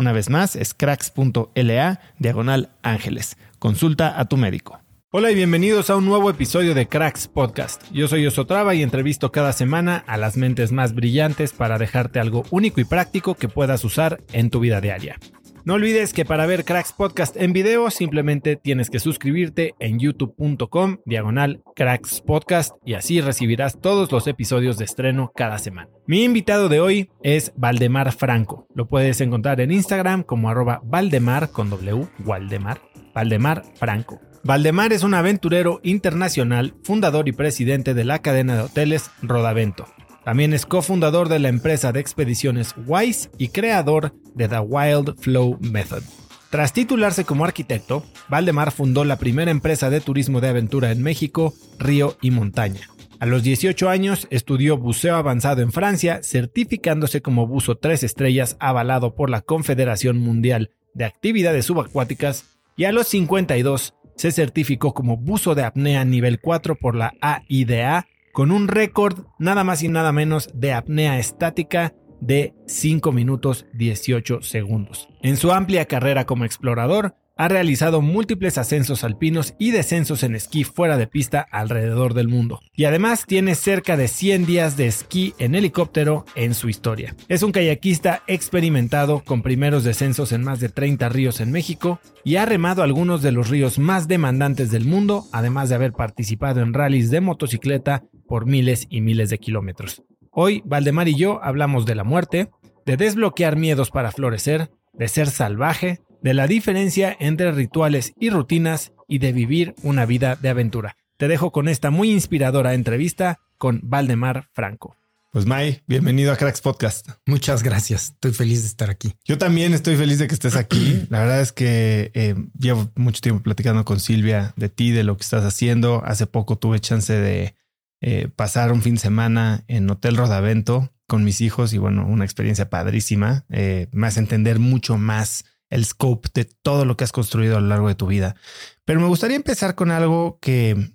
Una vez más, es cracks.la diagonal ángeles. Consulta a tu médico. Hola y bienvenidos a un nuevo episodio de Cracks Podcast. Yo soy Osotrava y entrevisto cada semana a las mentes más brillantes para dejarte algo único y práctico que puedas usar en tu vida diaria. No olvides que para ver Cracks Podcast en video simplemente tienes que suscribirte en youtube.com diagonal Cracks Podcast y así recibirás todos los episodios de estreno cada semana. Mi invitado de hoy es Valdemar Franco. Lo puedes encontrar en Instagram como arroba Valdemar con W, Valdemar, Valdemar Franco. Valdemar es un aventurero internacional, fundador y presidente de la cadena de hoteles Rodavento también es cofundador de la empresa de expediciones WISE y creador de The Wild Flow Method. Tras titularse como arquitecto, Valdemar fundó la primera empresa de turismo de aventura en México, Río y Montaña. A los 18 años estudió buceo avanzado en Francia, certificándose como buzo 3 estrellas avalado por la Confederación Mundial de Actividades Subacuáticas y a los 52 se certificó como buzo de apnea nivel 4 por la AIDA con un récord nada más y nada menos de apnea estática de 5 minutos 18 segundos. En su amplia carrera como explorador, ha realizado múltiples ascensos alpinos y descensos en esquí fuera de pista alrededor del mundo. Y además tiene cerca de 100 días de esquí en helicóptero en su historia. Es un kayakista experimentado con primeros descensos en más de 30 ríos en México y ha remado algunos de los ríos más demandantes del mundo, además de haber participado en rallies de motocicleta por miles y miles de kilómetros. Hoy, Valdemar y yo hablamos de la muerte, de desbloquear miedos para florecer, de ser salvaje, de la diferencia entre rituales y rutinas y de vivir una vida de aventura. Te dejo con esta muy inspiradora entrevista con Valdemar Franco. Pues May, bienvenido a Cracks Podcast. Muchas gracias. Estoy feliz de estar aquí. Yo también estoy feliz de que estés aquí. La verdad es que eh, llevo mucho tiempo platicando con Silvia de ti, de lo que estás haciendo. Hace poco tuve chance de eh, pasar un fin de semana en Hotel Rodavento con mis hijos y bueno, una experiencia padrísima. Eh, me hace entender mucho más el scope de todo lo que has construido a lo largo de tu vida. Pero me gustaría empezar con algo que,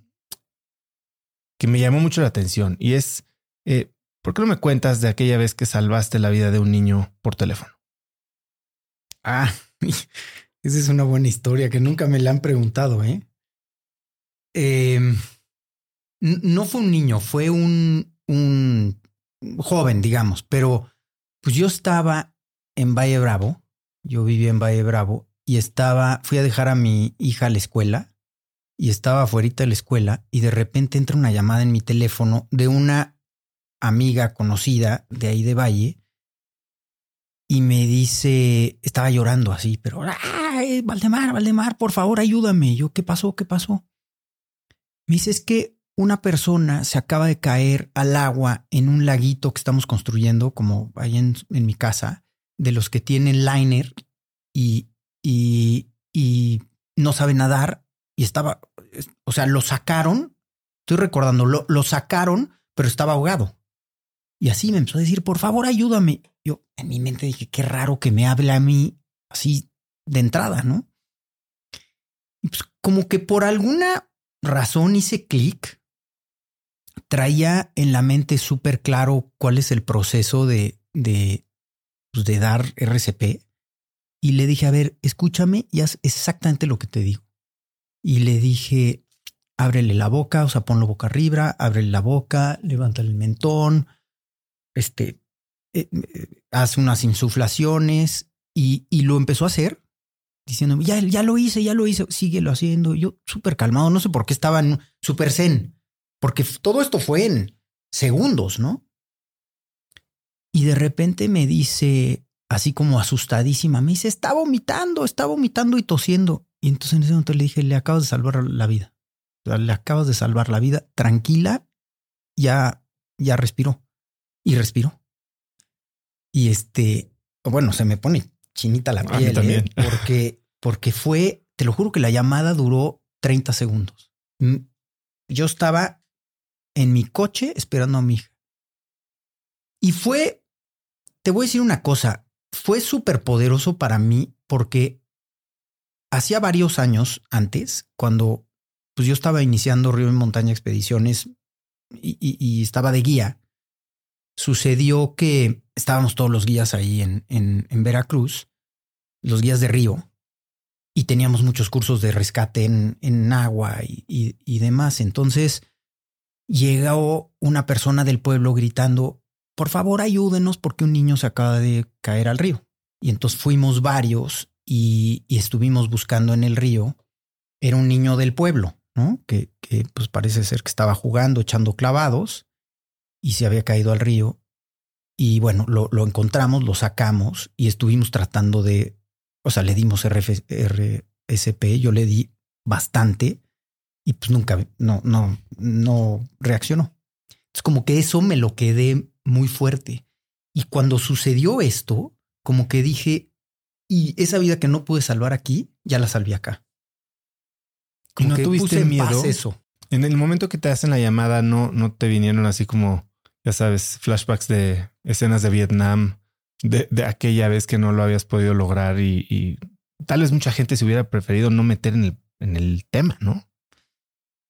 que me llamó mucho la atención y es, eh, ¿por qué no me cuentas de aquella vez que salvaste la vida de un niño por teléfono? Ah, esa es una buena historia que nunca me la han preguntado, ¿eh? Em, no fue un niño, fue un, un joven, digamos, pero pues yo estaba en Valle Bravo yo vivía en Valle Bravo y estaba, fui a dejar a mi hija a la escuela y estaba afuera de la escuela y de repente entra una llamada en mi teléfono de una amiga conocida de ahí de Valle y me dice, estaba llorando así, pero, ¡ay, Valdemar, Valdemar, por favor, ayúdame! yo, ¿qué pasó? ¿Qué pasó? Me dice, es que una persona se acaba de caer al agua en un laguito que estamos construyendo, como ahí en, en mi casa, de los que tienen liner y, y, y no sabe nadar y estaba, o sea, lo sacaron, estoy recordando, lo, lo sacaron, pero estaba ahogado. Y así me empezó a decir, por favor, ayúdame. Yo en mi mente dije, qué raro que me hable a mí así de entrada, ¿no? Y pues como que por alguna razón hice clic, traía en la mente súper claro cuál es el proceso de, de, pues de dar RCP. Y le dije, a ver, escúchame y haz exactamente lo que te digo. Y le dije, ábrele la boca, o sea, ponlo boca arriba, ábrele la boca, levántale el mentón, este, eh, eh, unas insuflaciones y, y, lo empezó a hacer diciéndome, ya, ya lo hice, ya lo hice, síguelo haciendo. yo súper calmado, no sé por qué estaba en súper zen, porque todo esto fue en segundos, ¿no? Y de repente me dice, así como asustadísima, me dice, está vomitando, está vomitando y tosiendo. Y entonces en ese momento le dije, le acabas de salvar la vida. Le acabas de salvar la vida, tranquila, ya, ya respiró y respiró. Y este, bueno, se me pone chinita la piel ¿eh? también. porque, porque fue, te lo juro que la llamada duró 30 segundos. Yo estaba en mi coche esperando a mi hija. Y fue, te voy a decir una cosa, fue súper poderoso para mí porque hacía varios años antes, cuando pues yo estaba iniciando Río y Montaña Expediciones y, estaba de guía, sucedió que estábamos todos los guías ahí en, en, en Veracruz, los guías de río, y teníamos muchos cursos de rescate en, en agua y, y, y, demás. Entonces llegó una persona del pueblo gritando, por favor ayúdenos porque un niño se acaba de caer al río. Y entonces fuimos varios y, estuvimos buscando en el río. Era un niño del pueblo, ¿no? Que, pues parece ser que estaba jugando, echando clavados y se había caído al río. Y bueno, lo, lo encontramos, lo sacamos y estuvimos tratando de, o sea, le dimos RSP, yo le di bastante y pues nunca, no, no, no reaccionó. Es como que eso me lo quedé muy fuerte. Y cuando sucedió esto, como que dije, y esa vida que no pude salvar aquí, ya la salví acá. Como no tuviste miedo. eso. En el momento que te hacen la llamada, no, no te vinieron así como, ya sabes, flashbacks de escenas de Vietnam, de, de aquella vez que no lo habías podido lograr y, y, tal vez mucha gente se hubiera preferido no meter en el, en el tema, ¿no?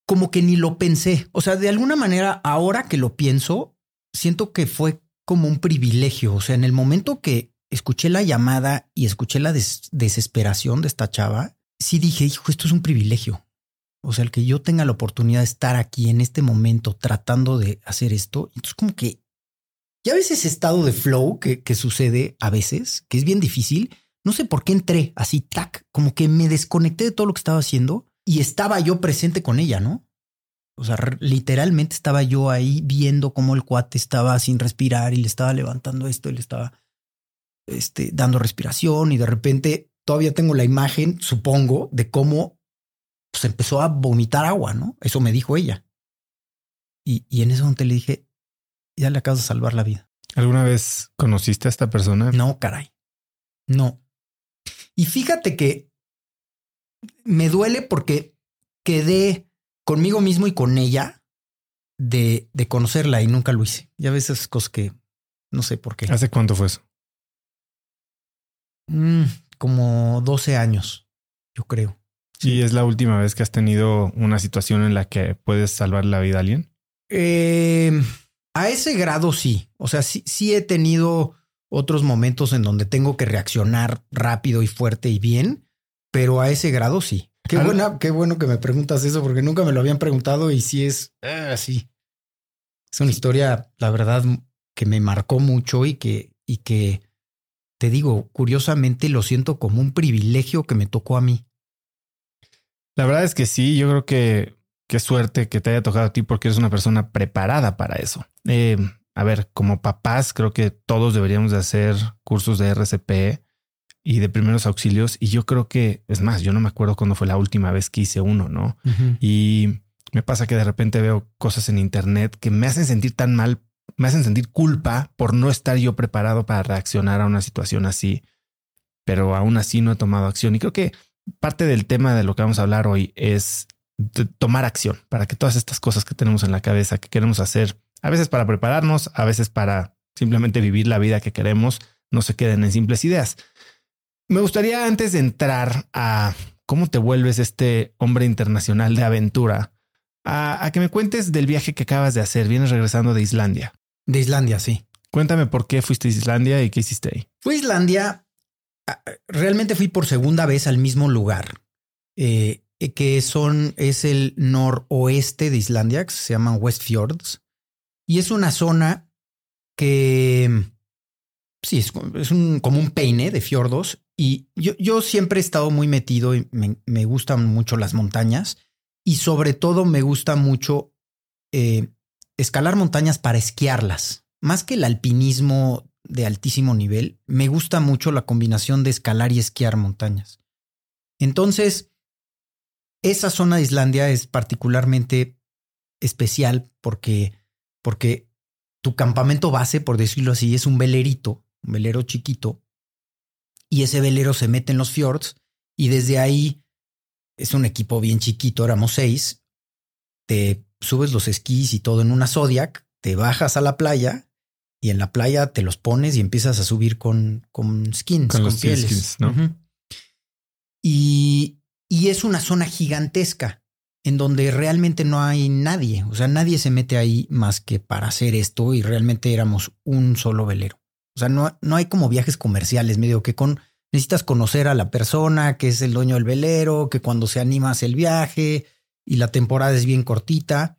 Como que ni lo pensé. O sea, de alguna manera, ahora que lo pienso, siento que fue como un privilegio. O sea, en el momento que escuché la llamada y escuché la des desesperación de esta chava, sí dije, hijo, esto es un privilegio. O sea, el que yo tenga la oportunidad de estar aquí en este momento tratando de hacer esto. Entonces, como que ya ves ese estado de flow que, que sucede a veces, que es bien difícil. No sé por qué entré así, tac, como que me desconecté de todo lo que estaba haciendo y estaba yo presente con ella, ¿no? O sea, literalmente estaba yo ahí viendo cómo el cuate estaba sin respirar y le estaba levantando esto y le estaba este, dando respiración y de repente todavía tengo la imagen, supongo, de cómo pues empezó a vomitar agua, ¿no? Eso me dijo ella. Y, y en ese momento le dije, ya le acabas de salvar la vida. ¿Alguna vez conociste a esta persona? No, caray. No. Y fíjate que me duele porque quedé conmigo mismo y con ella de, de conocerla y nunca lo hice. Ya ves esas cosas que no sé por qué. ¿Hace cuánto fue eso? Mm, como 12 años, yo creo. ¿Y es la última vez que has tenido una situación en la que puedes salvar la vida a alguien? Eh, a ese grado sí. O sea, sí, sí he tenido otros momentos en donde tengo que reaccionar rápido y fuerte y bien, pero a ese grado sí. Qué buena, qué bueno que me preguntas eso porque nunca me lo habían preguntado y sí es así. Es una historia, la verdad, que me marcó mucho y que, y que te digo, curiosamente lo siento como un privilegio que me tocó a mí. La verdad es que sí, yo creo que qué suerte que te haya tocado a ti porque eres una persona preparada para eso. Eh, a ver, como papás, creo que todos deberíamos de hacer cursos de RCP y de primeros auxilios. Y yo creo que, es más, yo no me acuerdo cuándo fue la última vez que hice uno, ¿no? Y me pasa que de repente veo cosas en Internet que me hacen sentir tan mal, me hacen sentir culpa por no estar yo preparado para reaccionar a una situación así. Pero aún así no he tomado acción. Y creo que parte del tema de lo que vamos a hablar hoy es tomar acción para que todas estas cosas que tenemos en la cabeza, que queremos hacer, a veces para prepararnos, a veces para simplemente vivir la vida que queremos, no se queden en simples ideas. Me gustaría antes de entrar a cómo te vuelves este hombre internacional de aventura, a, que me cuentes del viaje que acabas de hacer. Vienes regresando de Islandia. De Islandia, sí. Cuéntame por qué fuiste a Islandia y qué hiciste ahí. Fui a Islandia. Realmente fui por segunda vez al mismo lugar. Eh, eh, que son, es el noroeste de Islandia, que se llaman West Fjords. Y es una zona que sí, es, un, como un peine de fiordos. Y yo, yo siempre he estado muy metido y me, gustan mucho las montañas. Y sobre todo me gusta mucho eh, escalar montañas para esquiarlas. Más que el alpinismo de altísimo nivel, me gusta mucho la combinación de escalar y esquiar montañas. Entonces, esa zona de Islandia es particularmente especial porque, porque tu campamento base, por decirlo así, es un velerito, un velero chiquito, y ese velero se mete en los fjords y desde ahí es un equipo bien chiquito, éramos seis, te subes los esquís y todo en una Zodiac, te bajas a la playa y en la playa te los pones y empiezas a subir con, con skins, con, los pieles. ¿no? Y y es una zona gigantesca en donde realmente no hay nadie. O sea, nadie se mete ahí más que para hacer esto y realmente éramos un solo velero. O sea, no, no hay como viajes comerciales, medio que con necesitas conocer a la persona que es el dueño del velero, que cuando se anima hace el viaje y la temporada es bien cortita.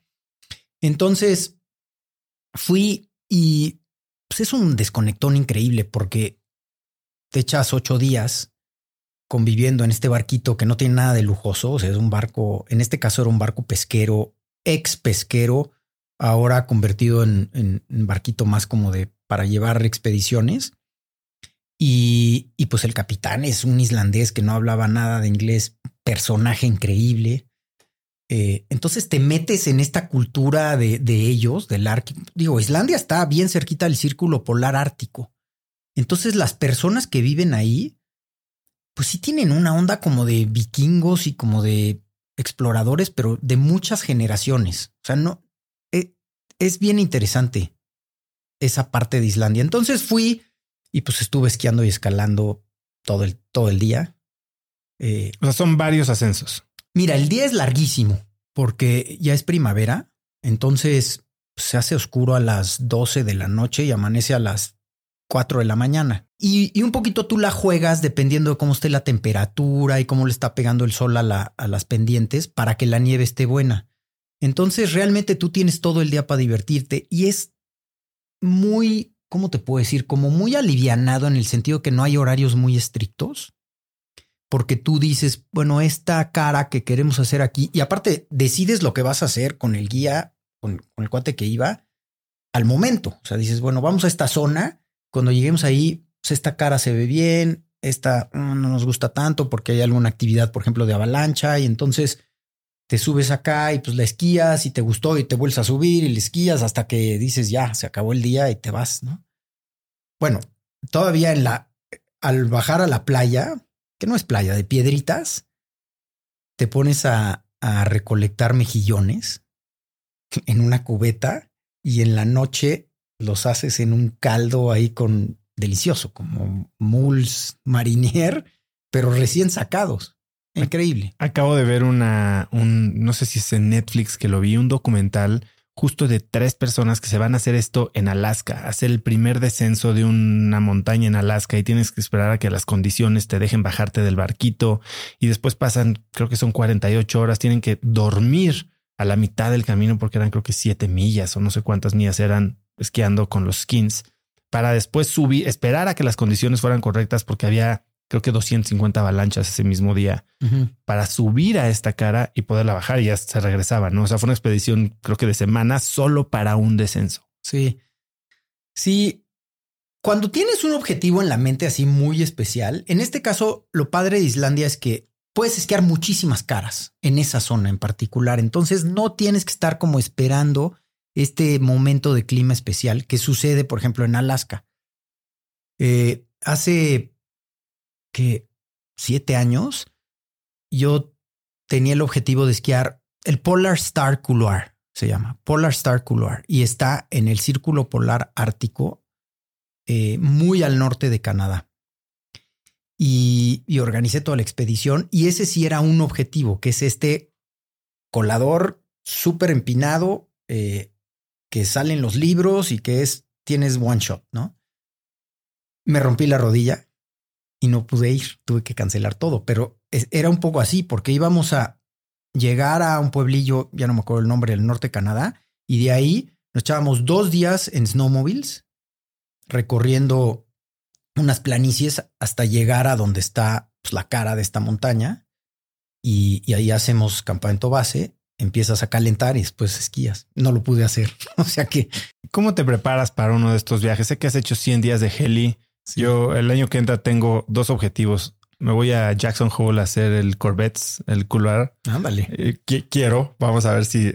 Entonces fui y pues es un desconectón increíble porque te echas ocho días conviviendo en este barquito que no tiene nada de lujoso, o sea, es un barco, en este caso era un barco pesquero, ex pesquero, ahora convertido en, barquito más como de para llevar expediciones. Y, pues el capitán es un islandés que no hablaba nada de inglés, personaje increíble. Eh, entonces te metes en esta cultura de, de ellos, del Ártico. Digo, Islandia está bien cerquita del círculo polar ártico. Entonces las personas que viven ahí pues sí tienen una onda como de vikingos y como de exploradores, pero de muchas generaciones. O sea, no eh, es bien interesante esa parte de Islandia. Entonces fui y pues estuve esquiando y escalando todo el, todo el día. Eh, o sea, son varios ascensos. Mira, el día es larguísimo porque ya es primavera. Entonces se hace oscuro a las 12 de la noche y amanece a las 4 de la mañana. Y, un poquito tú la juegas dependiendo de cómo esté la temperatura y cómo le está pegando el sol a, la, a las pendientes para que la nieve esté buena. Entonces realmente tú tienes todo el día para divertirte y es muy, ¿cómo te puedo decir? Como muy alivianado en el sentido que no hay horarios muy estrictos. Porque tú dices, bueno, esta cara que queremos hacer aquí, y aparte decides lo que vas a hacer con el guía, con, con el cuate que iba, al momento. O sea, dices, bueno, vamos a esta zona cuando lleguemos ahí, pues esta cara se ve bien, esta mm, no nos gusta tanto porque hay alguna actividad, por ejemplo, de avalancha y entonces te subes acá y pues la esquías y te gustó y te vuelves a subir y le esquías hasta que dices ya, se acabó el día y te vas, ¿no? Bueno, todavía en la, al bajar a la playa, que no es playa, de piedritas, te pones a, recolectar mejillones en una cubeta y en la noche los haces en un caldo ahí con delicioso, como muls marinier, pero recién sacados. Increíble. Acabo de ver una, un, no sé si es en Netflix que lo vi, un documental justo de tres personas que se van a hacer esto en Alaska, hacer el primer descenso de una montaña en Alaska y tienes que esperar a que las condiciones te dejen bajarte del barquito y después pasan, creo que son 48 horas, tienen que dormir a la mitad del camino porque eran creo que siete millas o no sé cuántas millas eran esquiando con los skins para después subir, esperar a que las condiciones fueran correctas porque había creo que 250 avalanchas ese mismo día para subir a esta cara y poderla bajar y ya se regresaba, ¿no? O sea, fue una expedición creo que de semanas solo para un descenso. Sí. Sí. Cuando tienes un objetivo en la mente así muy especial, en este caso, lo padre de Islandia es que puedes esquiar muchísimas caras en esa zona en particular. Entonces no tienes que estar como esperando este momento de clima especial que sucede, por ejemplo, en Alaska. Eh, hace que siete años yo tenía el objetivo de esquiar el Polar Star Couloir, se llama Polar Star Couloir, y está en el Círculo Polar Ártico, eh, muy al norte de Canadá. Y, y, organicé toda la expedición y ese sí era un objetivo, que es este colador súper empinado eh, que sale en los libros y que es, tienes one shot, ¿no? Me rompí la rodilla y no pude ir, tuve que cancelar todo, pero era un poco así porque íbamos a llegar a un pueblillo, ya no me acuerdo el nombre, del norte de Canadá, y de ahí nos echábamos dos días en snowmobiles recorriendo unas planicies hasta llegar a donde está pues, la cara de esta montaña y, y, ahí hacemos campamento base, empiezas a calentar y después esquías. No lo pude hacer. o sea que... ¿Cómo te preparas para uno de estos viajes? Sé que has hecho 100 días de heli. Yo el año que entra tengo dos objetivos. Me voy a Jackson Hole a hacer el Corvettes, el couloir. Ándale. Eh, quiero. Vamos a ver si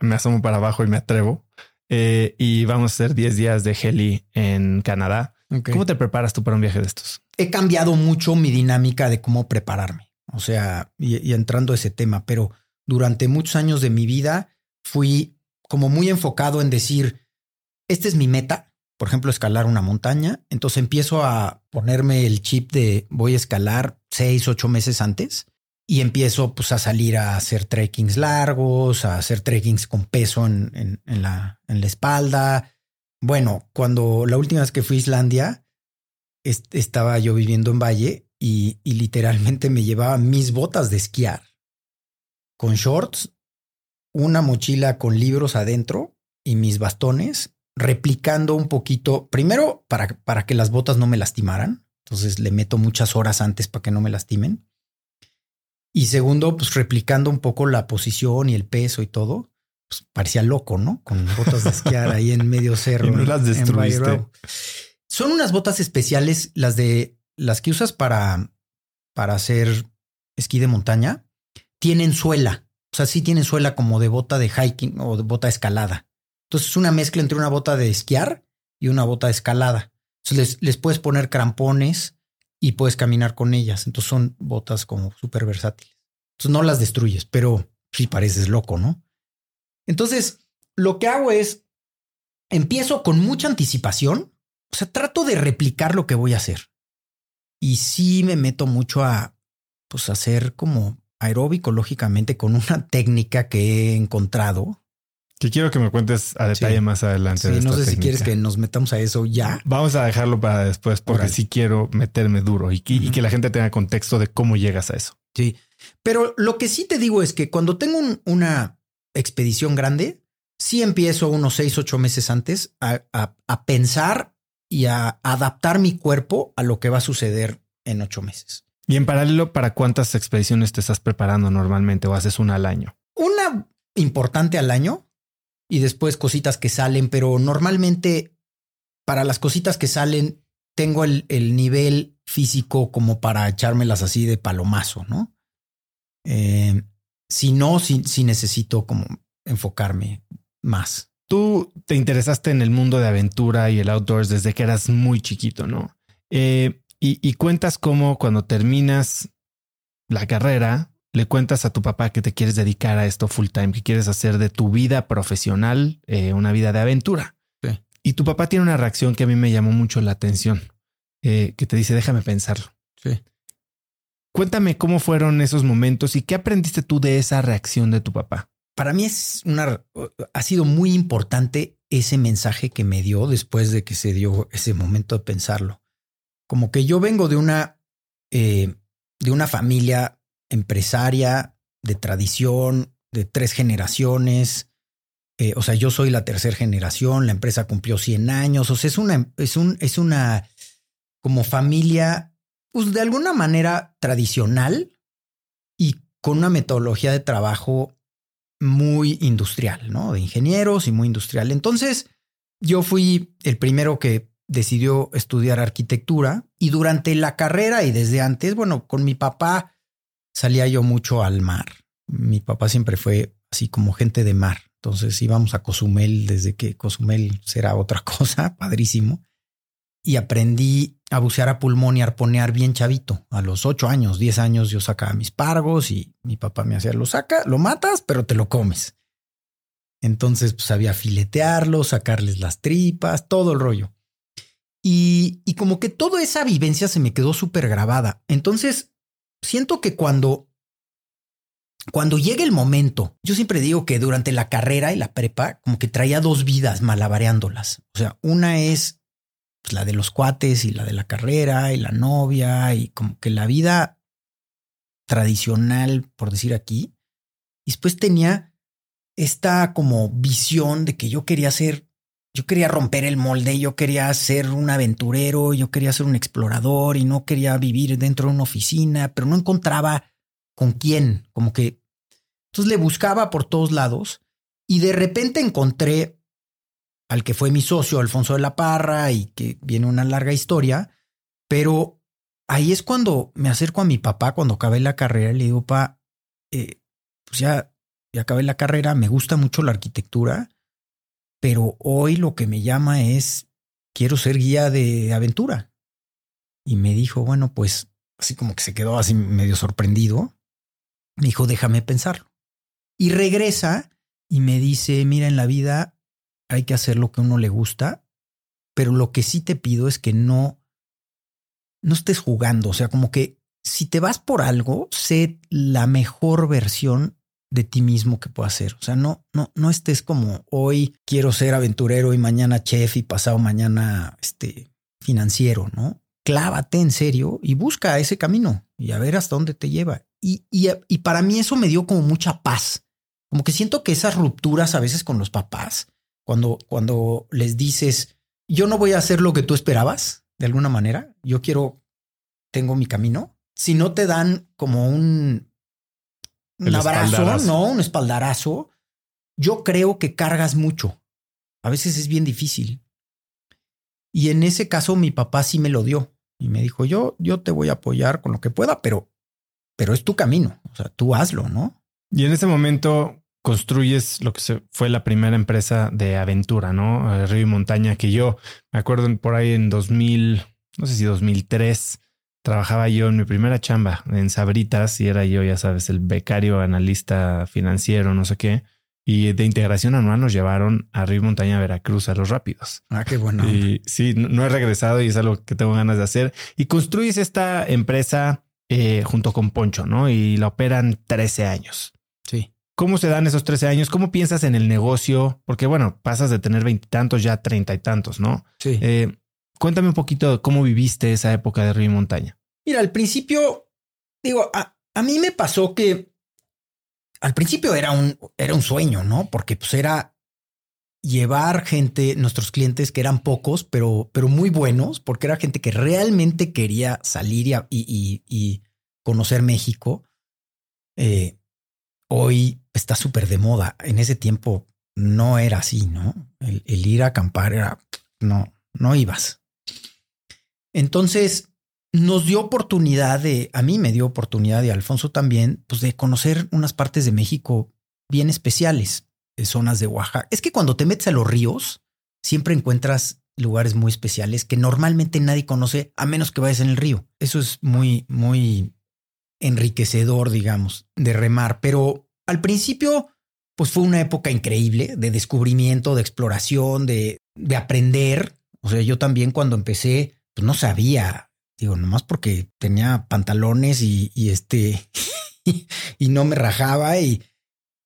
me asomo para abajo y me atrevo. Eh, y vamos a hacer 10 días de heli en Canadá. ¿Cómo te preparas tú para un viaje de estos? He cambiado mucho mi dinámica de cómo prepararme. O sea, y, entrando a ese tema, pero durante muchos años de mi vida fui como muy enfocado en decir, esta es mi meta, por ejemplo, escalar una montaña. Entonces empiezo a ponerme el chip de voy a escalar seis, ocho meses antes y empiezo pues a salir a hacer trekkings largos, a hacer trekkings con peso en, en, la, en la espalda, bueno, cuando la última vez que fui a Islandia, estaba yo viviendo en Valle y, literalmente me llevaba mis botas de esquiar con shorts, una mochila con libros adentro y mis bastones, replicando un poquito, primero para, para que las botas no me lastimaran, entonces le meto muchas horas antes para que no me lastimen. Y segundo, pues replicando un poco la posición y el peso y todo. Pues, parecía loco, ¿no? Con botas de esquiar ahí en medio cerro. no las destruiste. Son unas botas especiales, las de las que usas para, para hacer esquí de montaña. Tienen suela. O sea, sí tienen suela como de bota de hiking o de bota escalada. Entonces es una mezcla entre una bota de esquiar y una bota de escalada. Entonces les, puedes poner crampones y puedes caminar con ellas. Entonces son botas como súper versátiles. Entonces no las destruyes, pero sí pareces loco, ¿no? Entonces, lo que hago es, empiezo con mucha anticipación, o sea, trato de replicar lo que voy a hacer. Y sí me meto mucho a, pues, hacer como aeróbico, lógicamente, con una técnica que he encontrado. Que quiero que me cuentes a detalle más adelante. Sí, no sé si quieres que nos metamos a eso ya. Vamos a dejarlo para después, porque sí quiero meterme duro y que, la gente tenga contexto de cómo llegas a eso. Sí, pero lo que sí te digo es que cuando tengo una expedición grande, sí empiezo unos seis, ocho meses antes a, a, pensar y a adaptar mi cuerpo a lo que va a suceder en ocho meses. Y en paralelo, ¿para cuántas expediciones te estás preparando normalmente o haces una al año? Una importante al año y después cositas que salen, pero normalmente para las cositas que salen tengo el, el nivel físico como para echármelas así de palomazo, ¿no? Eh, si no, si, si necesito como enfocarme más. Tú te interesaste en el mundo de aventura y el outdoors desde que eras muy chiquito, ¿no? Eh, y, y, cuentas cómo cuando terminas la carrera, le cuentas a tu papá que te quieres dedicar a esto full time, que quieres hacer de tu vida profesional eh, una vida de aventura. Sí. Y tu papá tiene una reacción que a mí me llamó mucho la atención, eh, que te dice, déjame pensarlo. Sí. Cuéntame cómo fueron esos momentos y qué aprendiste tú de esa reacción de tu papá. Para mí es una, ha sido muy importante ese mensaje que me dio después de que se dio ese momento de pensarlo. Como que yo vengo de una, eh, de una familia empresaria de tradición, de tres generaciones. Eh, o sea, yo soy la tercera generación, la empresa cumplió 100 años. O sea, es una, es un, es una como familia pues de alguna manera tradicional y con una metodología de trabajo muy industrial, ¿no? De ingenieros y muy industrial. Entonces, yo fui el primero que decidió estudiar arquitectura y durante la carrera y desde antes, bueno, con mi papá salía yo mucho al mar. Mi papá siempre fue así como gente de mar. Entonces íbamos a Cozumel desde que Cozumel será otra cosa, padrísimo. Y aprendí a bucear a pulmón y arponear bien chavito. A los ocho años, diez años yo sacaba mis pargos y mi papá me hacía lo saca, lo matas, pero te lo comes. Entonces, pues había filetearlos, sacarles las tripas, todo el rollo. Y, y como que toda esa vivencia se me quedó súper grabada. Entonces, siento que cuando, cuando llegue el momento, yo siempre digo que durante la carrera y la prepa, como que traía dos vidas malabareándolas. O sea, una es pues, la de los cuates y la de la carrera y la novia y como que la vida tradicional, por decir aquí. Y después tenía esta como visión de que yo quería ser, yo quería romper el molde, yo quería ser un aventurero, yo quería ser un explorador y no quería vivir dentro de una oficina, pero no encontraba con quién, como que entonces le buscaba por todos lados y de repente encontré al que fue mi socio, Alfonso de la Parra, y que viene una larga historia, pero ahí es cuando me acerco a mi papá cuando acabé la carrera y le digo, pa, eh, pues ya y acabé la carrera, me gusta mucho la arquitectura, pero hoy lo que me llama es, quiero ser guía de aventura. Y me dijo, bueno, pues así como que se quedó así medio sorprendido. Me dijo, déjame pensarlo. Y regresa y me dice, mira, en la vida hay que hacer lo que a uno le gusta, pero lo que sí te pido es que no, no estés jugando. O sea, como que si te vas por algo, sé la mejor versión de ti mismo que puedas ser. O sea, no, no, no estés como hoy quiero ser aventurero y mañana chef y pasado mañana este financiero, ¿no? Clávate en serio y busca ese camino y a ver hasta dónde te lleva. Y, y, y para mí eso me dio como mucha paz. Como que siento que esas rupturas a veces con los papás, cuando, cuando les dices, yo no voy a hacer lo que tú esperabas, de alguna manera, yo quiero, tengo mi camino, si no te dan como un, un abrazo, no, un espaldarazo, yo creo que cargas mucho. A veces es bien difícil. Y en ese caso mi papá sí me lo dio y me dijo, yo, yo te voy a apoyar con lo que pueda, pero, pero es tu camino. O sea, tú hazlo, ¿no? Y en ese momento construyes lo que fue la primera empresa de aventura, ¿no? Río y Montaña, que yo me acuerdo por ahí en 2000, no sé si 2003, trabajaba yo en mi primera chamba en Sabritas y era yo, ya sabes, el becario analista financiero, no sé qué. Y de integración anual nos llevaron a Río Montaña, Veracruz, a los rápidos. Ah, qué bueno. Y sí, no he regresado y es algo que tengo ganas de hacer. Y construyes esta empresa eh, junto con Poncho, ¿no? Y la operan 13 años. Sí. ¿Cómo se dan esos 13 años? ¿Cómo piensas en el negocio? Porque bueno, pasas de tener veintitantos ya treinta y tantos, ¿no? Sí. Eh, Cuéntame un poquito de cómo viviste esa época de río y montaña. Mira, al principio, digo, a, a, mí me pasó que al principio era un, era un sueño, ¿no? Porque pues era llevar gente, nuestros clientes que eran pocos, pero, pero muy buenos, porque era gente que realmente quería salir y, y, y conocer México. Eh, hoy está súper de moda. En ese tiempo no era así, ¿no? El, el ir a acampar era, no, no ibas. Entonces nos dio oportunidad de, a mí me dio oportunidad y a Alfonso también, pues de conocer unas partes de México bien especiales, de zonas de Oaxaca. Es que cuando te metes a los ríos, siempre encuentras lugares muy especiales que normalmente nadie conoce a menos que vayas en el río. Eso es muy, muy enriquecedor, digamos, de remar. Pero al principio, pues fue una época increíble de descubrimiento, de exploración, de, de aprender. O sea, yo también cuando empecé, pues no sabía, digo, nomás porque tenía pantalones y, este, y no me rajaba y,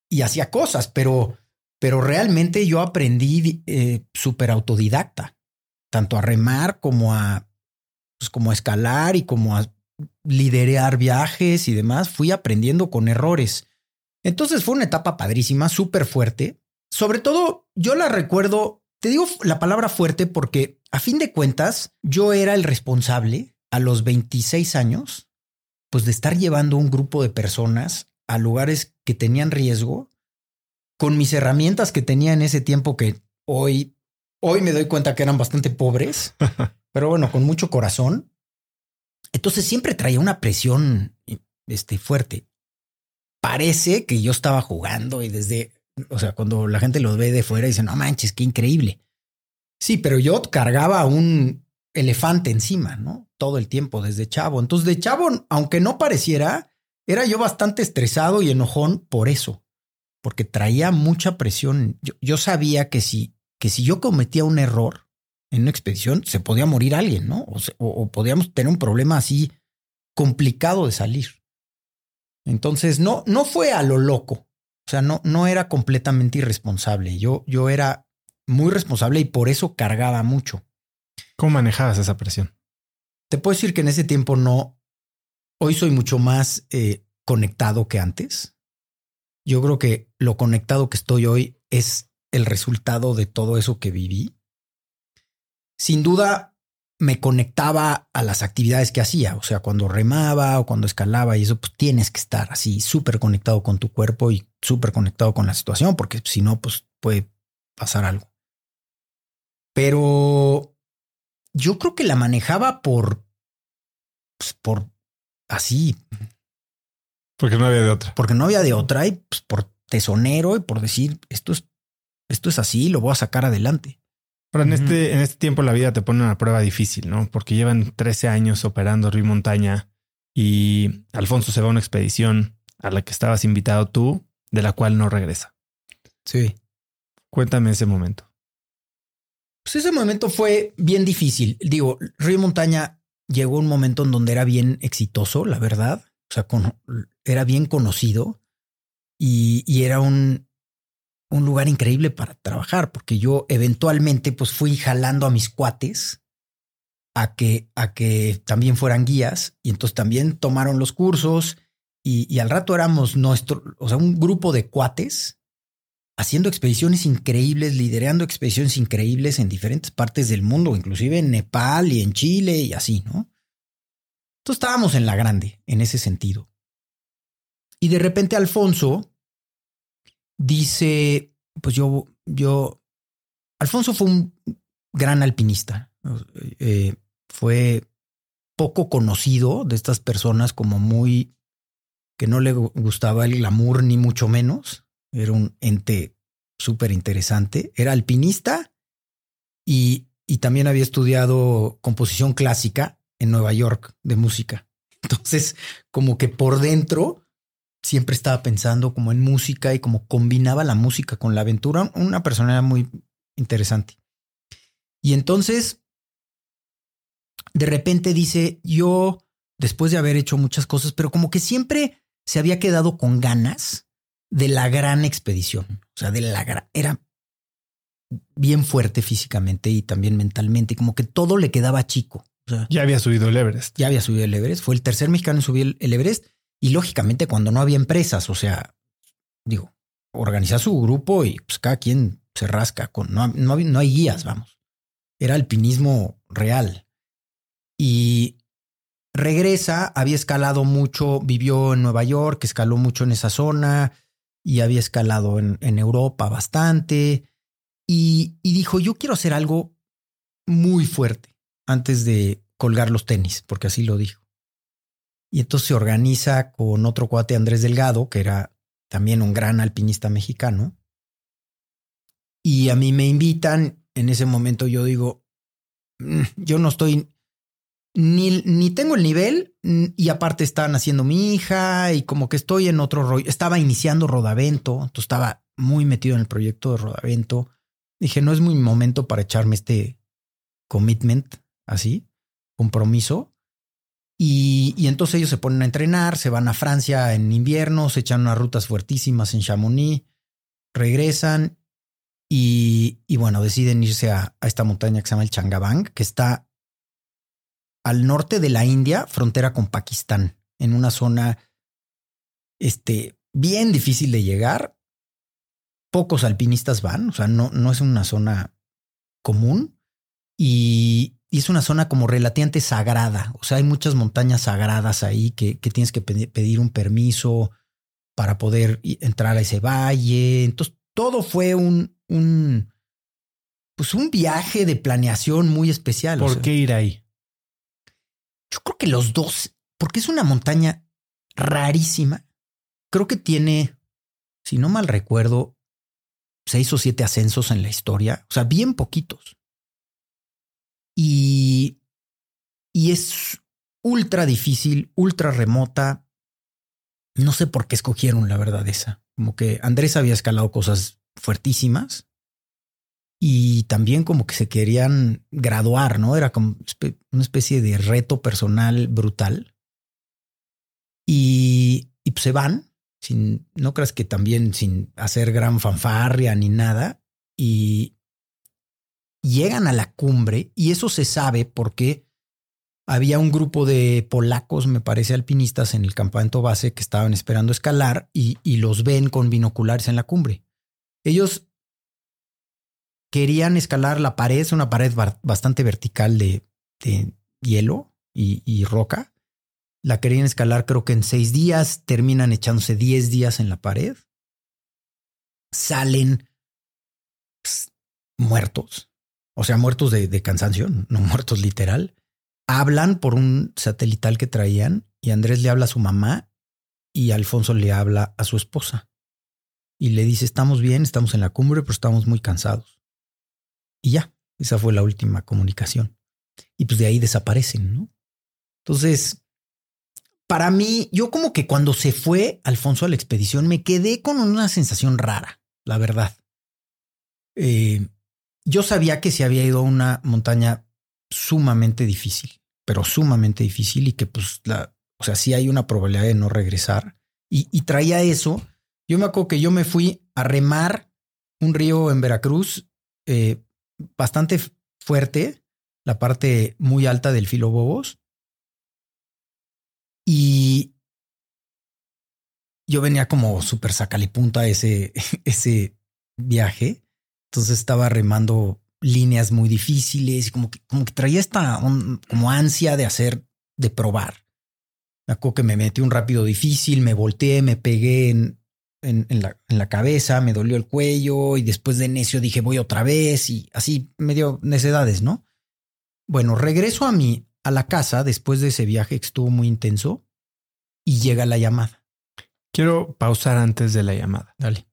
y hacía cosas, pero, pero realmente yo aprendí eh, súper autodidacta, tanto a remar como a, pues como a escalar y como a liderar viajes y demás. Fui aprendiendo con errores. Entonces fue una etapa padrísima, súper fuerte. Sobre todo, yo la recuerdo, te digo la palabra fuerte porque a fin de cuentas, yo era el responsable a los 26 años, pues de estar llevando un grupo de personas a lugares que tenían riesgo, con mis herramientas que tenía en ese tiempo que hoy, hoy me doy cuenta que eran bastante pobres, pero bueno, con mucho corazón. Entonces siempre traía una presión este, fuerte. Parece que yo estaba jugando y desde, o sea, cuando la gente lo ve de fuera dice, no manches, qué increíble. Sí, pero yo cargaba un elefante encima, ¿no? Todo el tiempo desde chavo. Entonces, de chavo, aunque no pareciera, era yo bastante estresado y enojón por eso, porque traía mucha presión. Yo, sabía que si, que si yo cometía un error en una expedición, se podía morir alguien, ¿no? O, o podíamos tener un problema así complicado de salir. Entonces, no, no fue a lo loco. O sea, no, no era completamente irresponsable. Yo, yo era muy responsable y por eso cargaba mucho. ¿Cómo manejabas esa presión? Te puedo decir que en ese tiempo no. Hoy soy mucho más eh, conectado que antes. Yo creo que lo conectado que estoy hoy es el resultado de todo eso que viví. Sin duda, me conectaba a las actividades que hacía. O sea, cuando remaba o cuando escalaba y eso, pues tienes que estar así súper conectado con tu cuerpo y súper conectado con la situación, porque si no, pues puede pasar algo. Pero yo creo que la manejaba por, pues, por así. Porque no había de otra. Porque no había de otra y pues, por tesonero y por decir esto es, esto es así, lo voy a sacar adelante. Pero en, este, en este tiempo la vida te pone una prueba difícil, ¿no? Porque llevan 13 años operando Río Montaña y Alfonso se va a una expedición a la que estabas invitado tú, de la cual no regresa. Sí. Cuéntame ese momento. Pues ese momento fue bien difícil. Digo, Río Montaña llegó un momento en donde era bien exitoso, la verdad. O sea, era bien conocido y, y era un, un lugar increíble para trabajar, porque yo eventualmente pues fui jalando a mis cuates a que, a que también fueran guías y entonces también tomaron los cursos y, al rato éramos nuestro, o sea, un grupo de cuates haciendo expediciones increíbles, liderando expediciones increíbles en diferentes partes del mundo, inclusive en Nepal y en Chile y así, ¿no? Entonces estábamos en la grande en ese sentido. Y de repente Alfonso, dice, pues yo, yo, Alfonso fue un gran alpinista, eh, fue poco conocido de estas personas como muy, que no le gustaba el glamour ni mucho menos, era un ente súper interesante, era alpinista y, y también había estudiado composición clásica en Nueva York de música. Entonces, como que por dentro siempre estaba pensando como en música y como combinaba la música con la aventura. Una persona muy interesante. Y entonces, de repente dice, yo, después de haber hecho muchas cosas, pero como que siempre se había quedado con ganas de la gran expedición. O sea, de la gran... Era bien fuerte físicamente y también mentalmente, y como que todo le quedaba chico. ya había subido el Everest. Ya había subido el Everest. Fue el tercer mexicano en subir el Everest y lógicamente cuando no había empresas, o sea, digo, organizar su grupo y pues cada quien se rasca, con, no, no, no hay guías, vamos. Era alpinismo real. Y regresa, había escalado mucho, vivió en Nueva York, escaló mucho en esa zona y había escalado en, en Europa bastante. Y, y, dijo, yo quiero hacer algo muy fuerte antes de colgar los tenis, porque así lo dijo. Y entonces se organiza con otro cuate Andrés Delgado, que era también un gran alpinista mexicano. Y a mí me invitan, en ese momento yo digo, mm, yo no estoy, ni, ni tengo el nivel, y aparte están haciendo mi hija, y como que estoy en otro rollo. Estaba iniciando Rodavento, entonces estaba muy metido en el proyecto de Rodavento. Dije, no es muy momento para echarme este commitment así, compromiso. Y, entonces ellos se ponen a entrenar, se van a Francia en invierno, se echan unas rutas fuertísimas en Chamonix, regresan y, bueno, deciden irse a, esta montaña que se llama el Changabang, que está al norte de la India, frontera con Pakistán, en una zona este, bien difícil de llegar. Pocos alpinistas van, o sea, no, no es una zona común. Y, y es una zona como relativamente sagrada. O sea, hay muchas montañas sagradas ahí que, que tienes que pedir un permiso para poder entrar a ese valle. Entonces, todo fue un, un, pues un viaje de planeación muy especial. ¿Por qué ir ahí? Yo creo que los dos, porque es una montaña rarísima. Creo que tiene, si no mal recuerdo, seis o siete ascensos en la historia, o sea, bien poquitos. Y, y es ultra difícil, ultra remota. No sé por qué escogieron la verdad esa. Como que Andrés había escalado cosas fuertísimas y también como que se querían graduar, ¿no? Era como una especie de reto personal brutal. Y, y pues se van sin, no creas que también sin hacer gran fanfarria ni nada, y llegan a la cumbre, y eso se sabe porque había un grupo de polacos, me parece, alpinistas en el campamento base que estaban esperando escalar y, los ven con binoculares en la cumbre. Ellos querían escalar la pared, una pared bastante vertical de, hielo y, y, roca, la querían escalar creo que en seis días, terminan echándose diez días en la pared, salen pues, muertos, o sea, muertos de, de cansancio, no muertos literal, hablan por un satelital que traían y Andrés le habla a su mamá y Alfonso le habla a su esposa y le dice, estamos bien, estamos en la cumbre, pero estamos muy cansados. Y ya, esa fue la última comunicación. Y pues de ahí desaparecen, ¿no? Entonces, para mí, yo como que cuando se fue Alfonso a la expedición, me quedé con una sensación rara, la verdad. Eh, yo sabía que se había ido a una montaña sumamente difícil, pero sumamente difícil y que pues la, o sea, sí hay una probabilidad de no regresar. Y, traía eso. Yo me acuerdo que yo me fui a remar un río en Veracruz eh, bastante fuerte, la parte muy alta del filo Bobos y yo venía como súper sacalipunta ese, ese viaje. Entonces estaba remando líneas muy difíciles y como que, como que traía esta como ansia de hacer, de probar. Me acuerdo que me metí un rápido difícil, me volteé, me pegué en, en, la, en la cabeza, me dolió el cuello y después de necio dije voy otra vez y así medio necedades, ¿no? Bueno, regreso a mi, a la casa después de ese viaje que estuvo muy intenso y llega la llamada. Quiero pausar antes de la llamada. Dale.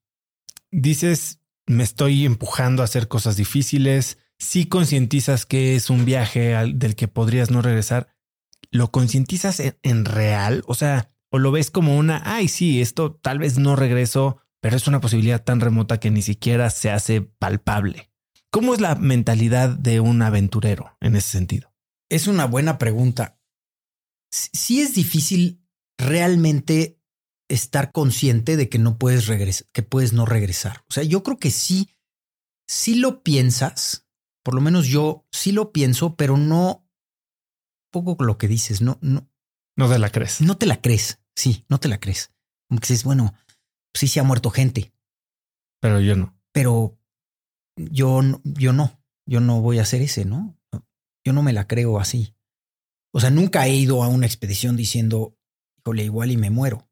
Dices, me estoy empujando a hacer cosas difíciles. Si concientizas que es un viaje del que podrías no regresar, ¿lo concientizas en, real? O sea, o lo ves como una, ay, sí, esto tal vez no regreso, pero es una posibilidad tan remota que ni siquiera se hace palpable. ¿Cómo es la mentalidad de un aventurero en ese sentido? Es una buena pregunta. Sí es difícil realmente estar consciente de que no puedes regresar, que puedes no regresar. O sea, yo creo que sí, sí lo piensas, por lo menos yo sí lo pienso, pero no poco lo que dices, no, no. No te la crees. No te la crees. Sí, no te la crees. Como que dices, bueno, sí se ha muerto gente. Pero yo no. Pero yo, yo no, yo no voy a hacer ese, ¿no? Yo no me la creo así. O sea, nunca he ido a una expedición diciendo, híjole, igual y me muero.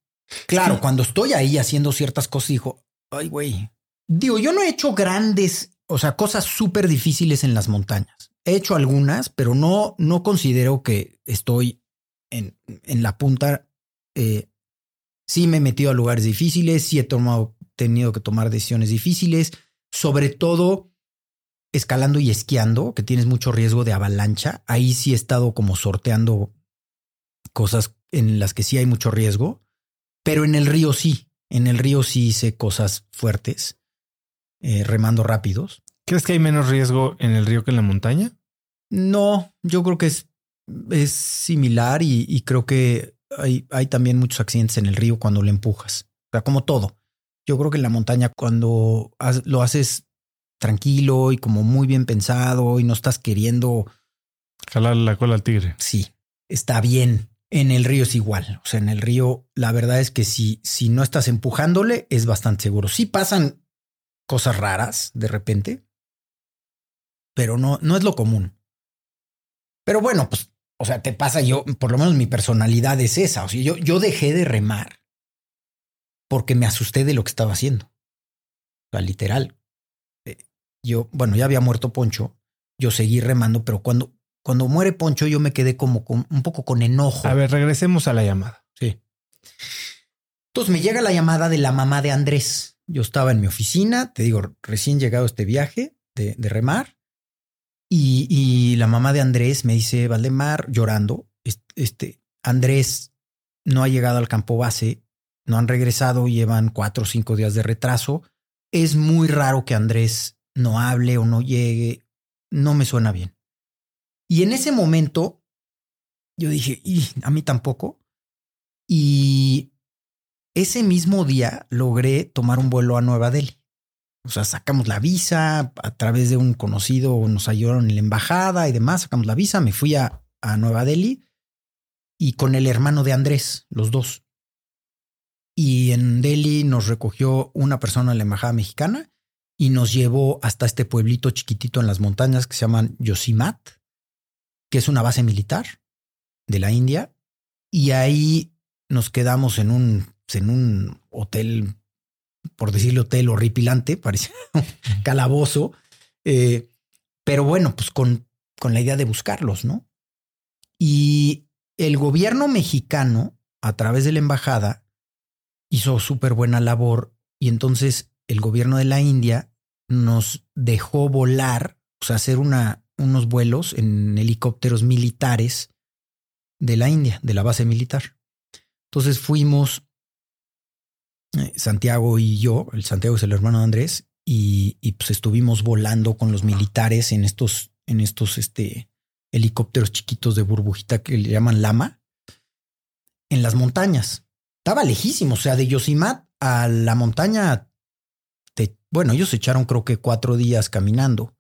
Claro, cuando estoy ahí haciendo ciertas cosas, dijo, ay, güey. Digo, yo no he hecho grandes, o sea, cosas súper difíciles en las montañas. He hecho algunas, pero no, no considero que estoy en, en la punta. Eh, sí me he metido a lugares difíciles, sí he tomado, tenido que tomar decisiones difíciles, sobre todo escalando y esquiando, que tienes mucho riesgo de avalancha. Ahí sí he estado como sorteando cosas en las que sí hay mucho riesgo, pero en el río sí. En el río sí hice cosas fuertes, eh, remando rápidos. ¿Crees que hay menos riesgo en el río que en la montaña? No, yo creo que es, es similar y, creo que hay, hay, también muchos accidentes en el río cuando le empujas. O sea, como todo. Yo creo que en la montaña cuando lo haces tranquilo y como muy bien pensado y no estás queriendo... Jalar la cola al tigre. Sí, está bien. En el río es igual. O sea, en el río, la verdad es que si, si no estás empujándole, es bastante seguro. Sí pasan cosas raras de repente, pero no, no es lo común. Pero bueno, pues, o sea, te pasa yo, por lo menos mi personalidad es esa. O sea, yo, yo dejé de remar porque me asusté de lo que estaba haciendo. O sea, literal. Eh, yo, bueno, ya había muerto Poncho, yo seguí remando, pero cuando, cuando muere Poncho, yo me quedé como con, un poco con enojo. A ver, regresemos a la llamada. Sí. Entonces me llega la llamada de la mamá de Andrés. Yo estaba en mi oficina, te digo, recién llegado este viaje de, remar. Y, la mamá de Andrés me dice, Valdemar, llorando, este, Andrés no ha llegado al campo base, no han regresado, llevan cuatro o cinco días de retraso. Es muy raro que Andrés no hable o no llegue. No me suena bien. Y en ese momento yo dije, y a mí tampoco. Y ese mismo día logré tomar un vuelo a Nueva Delhi. O sea, sacamos la visa a través de un conocido, nos ayudaron en la embajada y demás, sacamos la visa, me fui a, a Nueva Delhi y con el hermano de Andrés, los dos. Y en Delhi nos recogió una persona de la embajada mexicana y nos llevó hasta este pueblito chiquitito en las montañas que se llaman Yosimat, que es una base militar de la India. Y ahí nos quedamos en un en un hotel, por decirlo hotel horripilante, parecía un calabozo. Eh, pero bueno, pues con, con la idea de buscarlos, ¿no? Y el gobierno mexicano, a través de la embajada, hizo súper buena labor y entonces el gobierno de la India nos dejó volar, o sea, hacer una, unos vuelos en helicópteros militares de la India, de la base militar. Entonces fuimos eh, Santiago y yo, el Santiago es el hermano de Andrés, y, pues estuvimos volando con los militares en estos, en estos este, helicópteros chiquitos de burbujita que le llaman Lama, en las montañas. Estaba lejísimo, o sea, de Yosimat a la montaña, bueno, ellos echaron creo que cuatro días caminando.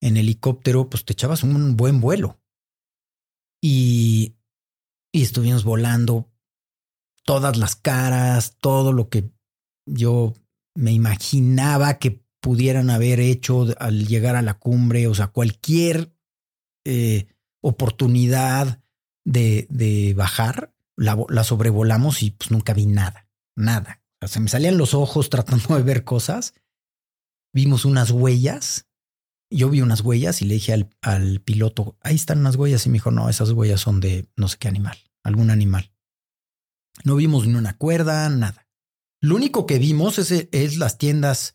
En helicóptero, pues te echabas un buen vuelo. Y, y estuvimos volando todas las caras, todo lo que yo me imaginaba que pudieran haber hecho al llegar a la cumbre, o sea, cualquier eh, oportunidad de, de bajar, la, sobrevolamos y pues nunca vi nada, nada. O sea, se me salían los ojos tratando de ver cosas. Vimos unas huellas. Yo vi unas huellas y le dije al, al piloto, ahí están unas huellas. Y me dijo, no, esas huellas son de no sé qué animal, algún animal. No vimos ni una cuerda, nada. Lo único que vimos es, las tiendas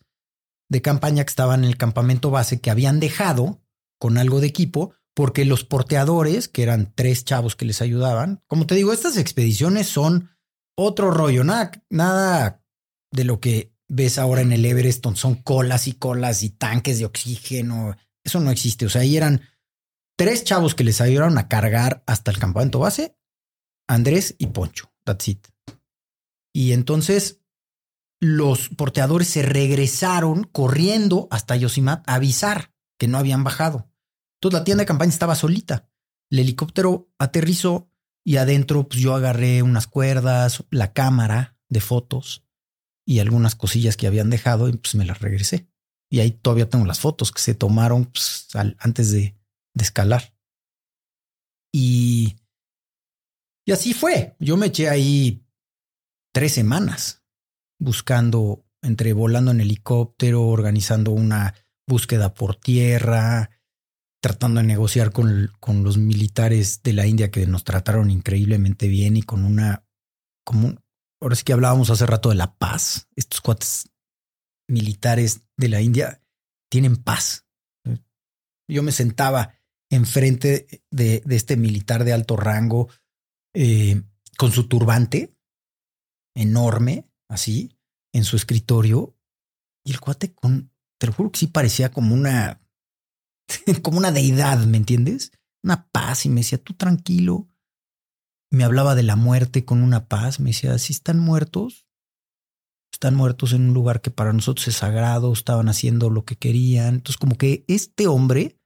de campaña que estaban en el campamento base que habían dejado con algo de equipo porque los porteadores, que eran tres chavos que les ayudaban, como te digo, estas expediciones son otro rollo, nada, nada de lo que ves ahora en el Everest, son colas y colas y tanques de oxígeno, eso no existe, o sea, ahí eran tres chavos que les ayudaron a cargar hasta el campamento base, Andrés y Poncho. That's it. Y entonces los porteadores se regresaron corriendo hasta Yosimat a avisar que no habían bajado. Entonces la tienda de campaña estaba solita. El helicóptero aterrizó y adentro pues, yo agarré unas cuerdas, la cámara de fotos y algunas cosillas que habían dejado y pues me las regresé. Y ahí todavía tengo las fotos que se tomaron pues, antes de, de escalar. Y y así fue. Yo me eché ahí tres semanas buscando, entre volando en helicóptero, organizando una búsqueda por tierra, tratando de negociar con, con los militares de la India que nos trataron increíblemente bien y con una, como, ahora sí que hablábamos hace rato de la paz. Estos cuates militares de la India tienen paz. Yo me sentaba enfrente de, este militar de alto rango eh, con su turbante enorme, así, en su escritorio. Y el cuate con, te lo juro que sí parecía como una, como una deidad, ¿me entiendes? Una paz y me decía, tú tranquilo. Me hablaba de la muerte con una paz. Me decía, si están muertos, están muertos en un lugar que para nosotros es sagrado, estaban haciendo lo que querían. Entonces, como que este hombre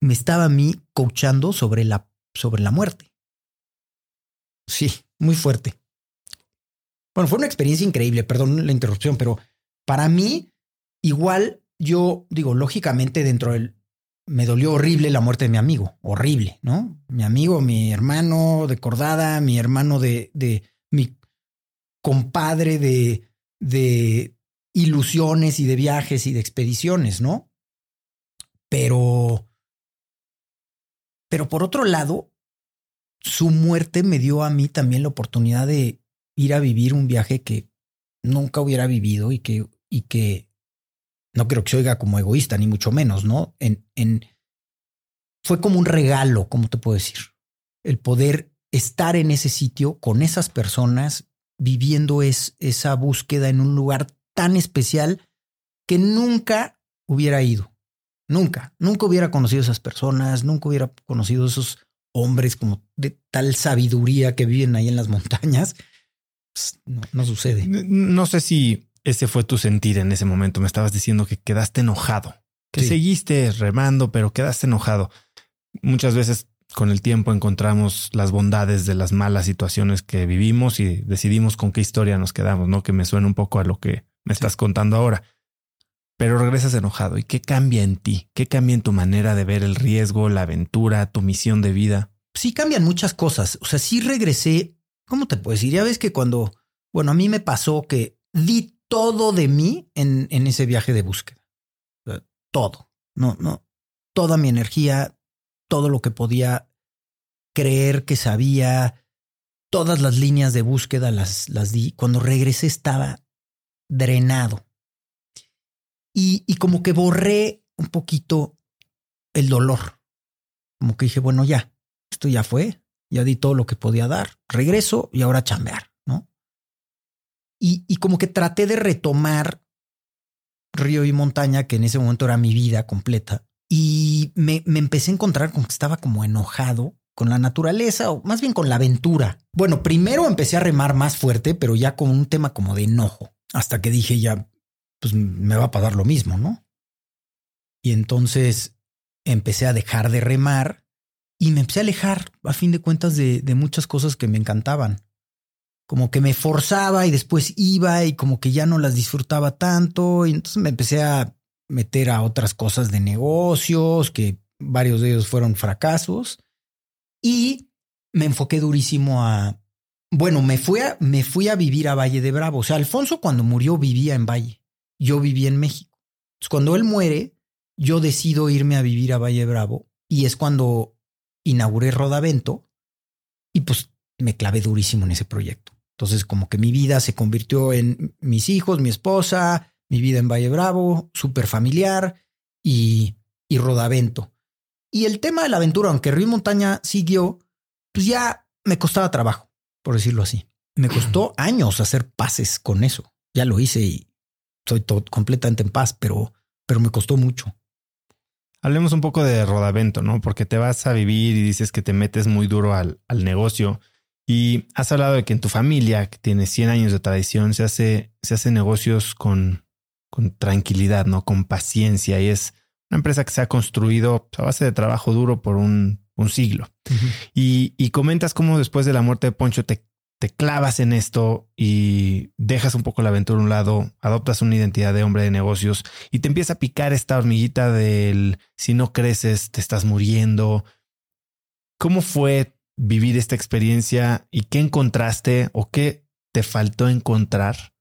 me estaba a mí coachando sobre la, sobre la muerte. Sí, muy fuerte. Bueno, fue una experiencia increíble, perdón la interrupción, pero para mí, igual yo digo, lógicamente dentro del me dolió horrible la muerte de mi amigo, horrible, ¿no? Mi amigo, mi hermano de cordada, mi hermano de, de mi compadre de, de ilusiones y de viajes y de expediciones, ¿no? Pero, pero por otro lado, su muerte me dio a mí también la oportunidad de ir a vivir un viaje que nunca hubiera vivido y que, y que no creo que se oiga como egoísta, ni mucho menos, ¿no? En, en, fue como un regalo, ¿cómo te puedo decir? El poder estar en ese sitio con esas personas, viviendo es, esa búsqueda en un lugar tan especial que nunca hubiera ido. Nunca, nunca hubiera conocido esas personas, nunca hubiera conocido esos hombres como de tal sabiduría que viven ahí en las montañas. Pues, no sucede. No sé si ese fue tu sentir en ese momento. Me estabas diciendo que quedaste enojado, que Sí. seguiste remando, pero quedaste enojado. Muchas veces con el tiempo encontramos las bondades de las malas situaciones que vivimos y decidimos con qué historia nos quedamos, ¿no? Que me suena un poco a lo que me estás contando ahora. Pero regresas enojado. ¿Y qué cambia en ti? ¿Qué cambia en tu manera de ver el riesgo, la aventura, tu misión de vida? sí cambian muchas cosas. O sea, sí regresé. ¿Cómo te puedo decir? Ya ves que cuando, bueno, a mí me pasó que di todo de mí en, en ese viaje de búsqueda. Todo. No, no. Toda mi energía, todo lo que podía creer que sabía, todas las líneas de búsqueda las, las di. Cuando regresé estaba drenado. Y, y como que borré un poquito el dolor. Como que dije, bueno, ya, esto ya fue, ya di todo lo que podía dar, regreso y ahora chambear. Y, como que traté de retomar río y montaña, que en ese momento era mi vida completa, y me, me empecé a encontrar con que estaba como enojado con la naturaleza o más bien con la aventura. Bueno, primero empecé a remar más fuerte, pero ya con un tema como de enojo, hasta que dije ya, pues me va a pasar lo mismo, ¿no? Y entonces empecé a dejar de remar y me empecé a alejar, a fin de cuentas, de, de muchas cosas que me encantaban. Como que me forzaba y después iba y como que ya no las disfrutaba tanto. Y entonces me empecé a meter a otras cosas de negocios, que varios de ellos fueron fracasos. Y me enfoqué durísimo a... Bueno, me fui a, me fui a vivir a Valle de Bravo. O sea, Alfonso cuando murió vivía en Valle. Yo vivía en México. Entonces, cuando él muere, yo decido irme a vivir a Valle Bravo y es cuando inauguré Rodavento y pues me clavé durísimo en ese proyecto. Entonces como que mi vida se convirtió en mis hijos, mi esposa, mi vida en Valle Bravo, súper familiar y, y Rodavento. Y el tema de la aventura, aunque Río Montaña siguió, pues ya me costaba trabajo, por decirlo así. Me costó años hacer paces con eso. Ya lo hice y soy completamente en paz, pero, pero me costó mucho. Hablemos un poco de Rodavento, ¿no? Porque te vas a vivir y dices que te metes muy duro al, al negocio. Y has hablado de que en tu familia, que tiene 100 años de tradición, se hace, se hace negocios con, con tranquilidad, ¿no? Con paciencia. Y es una empresa que se ha construido a base de trabajo duro por un, un siglo. Y, y comentas cómo después de la muerte de Poncho te, te clavas en esto y dejas un poco la aventura a un lado, adoptas una identidad de hombre de negocios y te empieza a picar esta hormiguita del si no creces, te estás muriendo. ¿Cómo fue vivir esta experiencia y qué encontraste o qué te faltó encontrar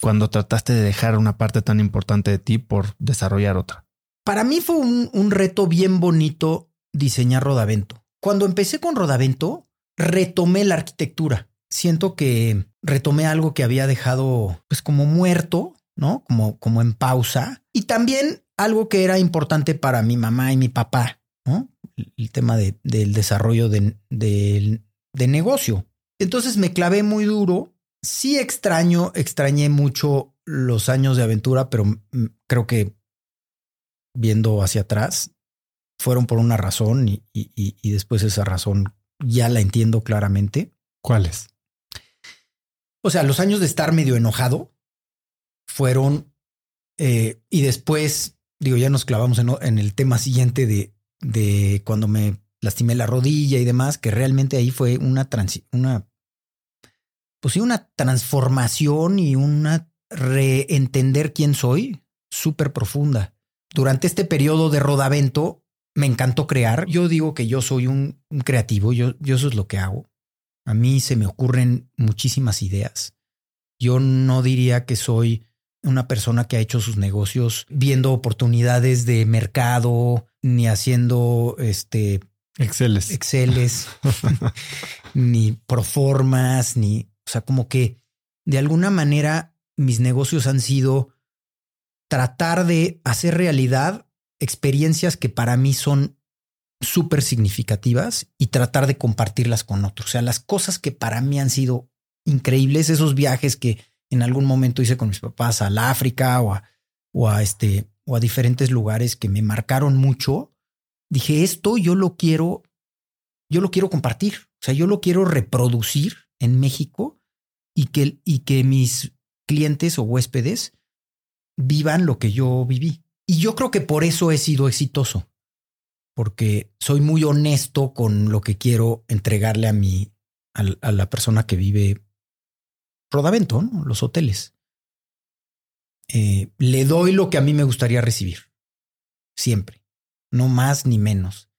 cuando trataste de dejar una parte tan importante de ti por desarrollar otra? Para mí fue un, un reto bien bonito diseñar Rodavento. Cuando empecé con Rodavento, retomé la arquitectura. Siento que retomé algo que había dejado pues como muerto, ¿no? Como, como en pausa. Y también algo que era importante para mi mamá y mi papá, ¿no? El, tema de, del desarrollo de, de, de negocio. Entonces me clavé muy duro. Sí extraño, extrañé mucho los años de aventura, pero mm, creo que viendo hacia atrás, fueron por una razón y, y- y- después esa razón ya la entiendo claramente. ¿Cuáles? O sea, los años de estar medio enojado fueron eh, y después, digo, ya nos clavamos en, en el tema siguiente de, de cuando me lastimé la rodilla y demás, que realmente ahí fue una transi una, pues sí, una transformación y una reentender quién soy súper profunda. Durante este periodo de rodavento me encantó crear. Yo digo que yo soy un, creativo, yo, yo eso es lo que hago. A mí se me ocurren muchísimas ideas. Yo no diría que soy una persona que ha hecho sus negocios viendo oportunidades de mercado, ni haciendo este Exceles. Exceles, ni proformas, ni, o sea, como que de alguna manera mis negocios han sido tratar de hacer realidad experiencias que para mí son súper significativas y tratar de compartirlas con otros. O sea, las cosas que para mí han sido increíbles, esos viajes que en algún momento hice con mis papás al África o a, o a este o a diferentes lugares que me marcaron mucho, dije, esto yo lo quiero, yo lo quiero compartir. O sea, yo lo quiero reproducir en México y que, y que mis clientes o huéspedes vivan lo que yo viví. Y yo creo que por eso he sido exitoso, porque soy muy honesto con lo que quiero entregarle a mi, a, la persona que vive Rodavento, los hoteles. Eh, le doy lo que a mí me gustaría recibir, siempre, no más ni menos.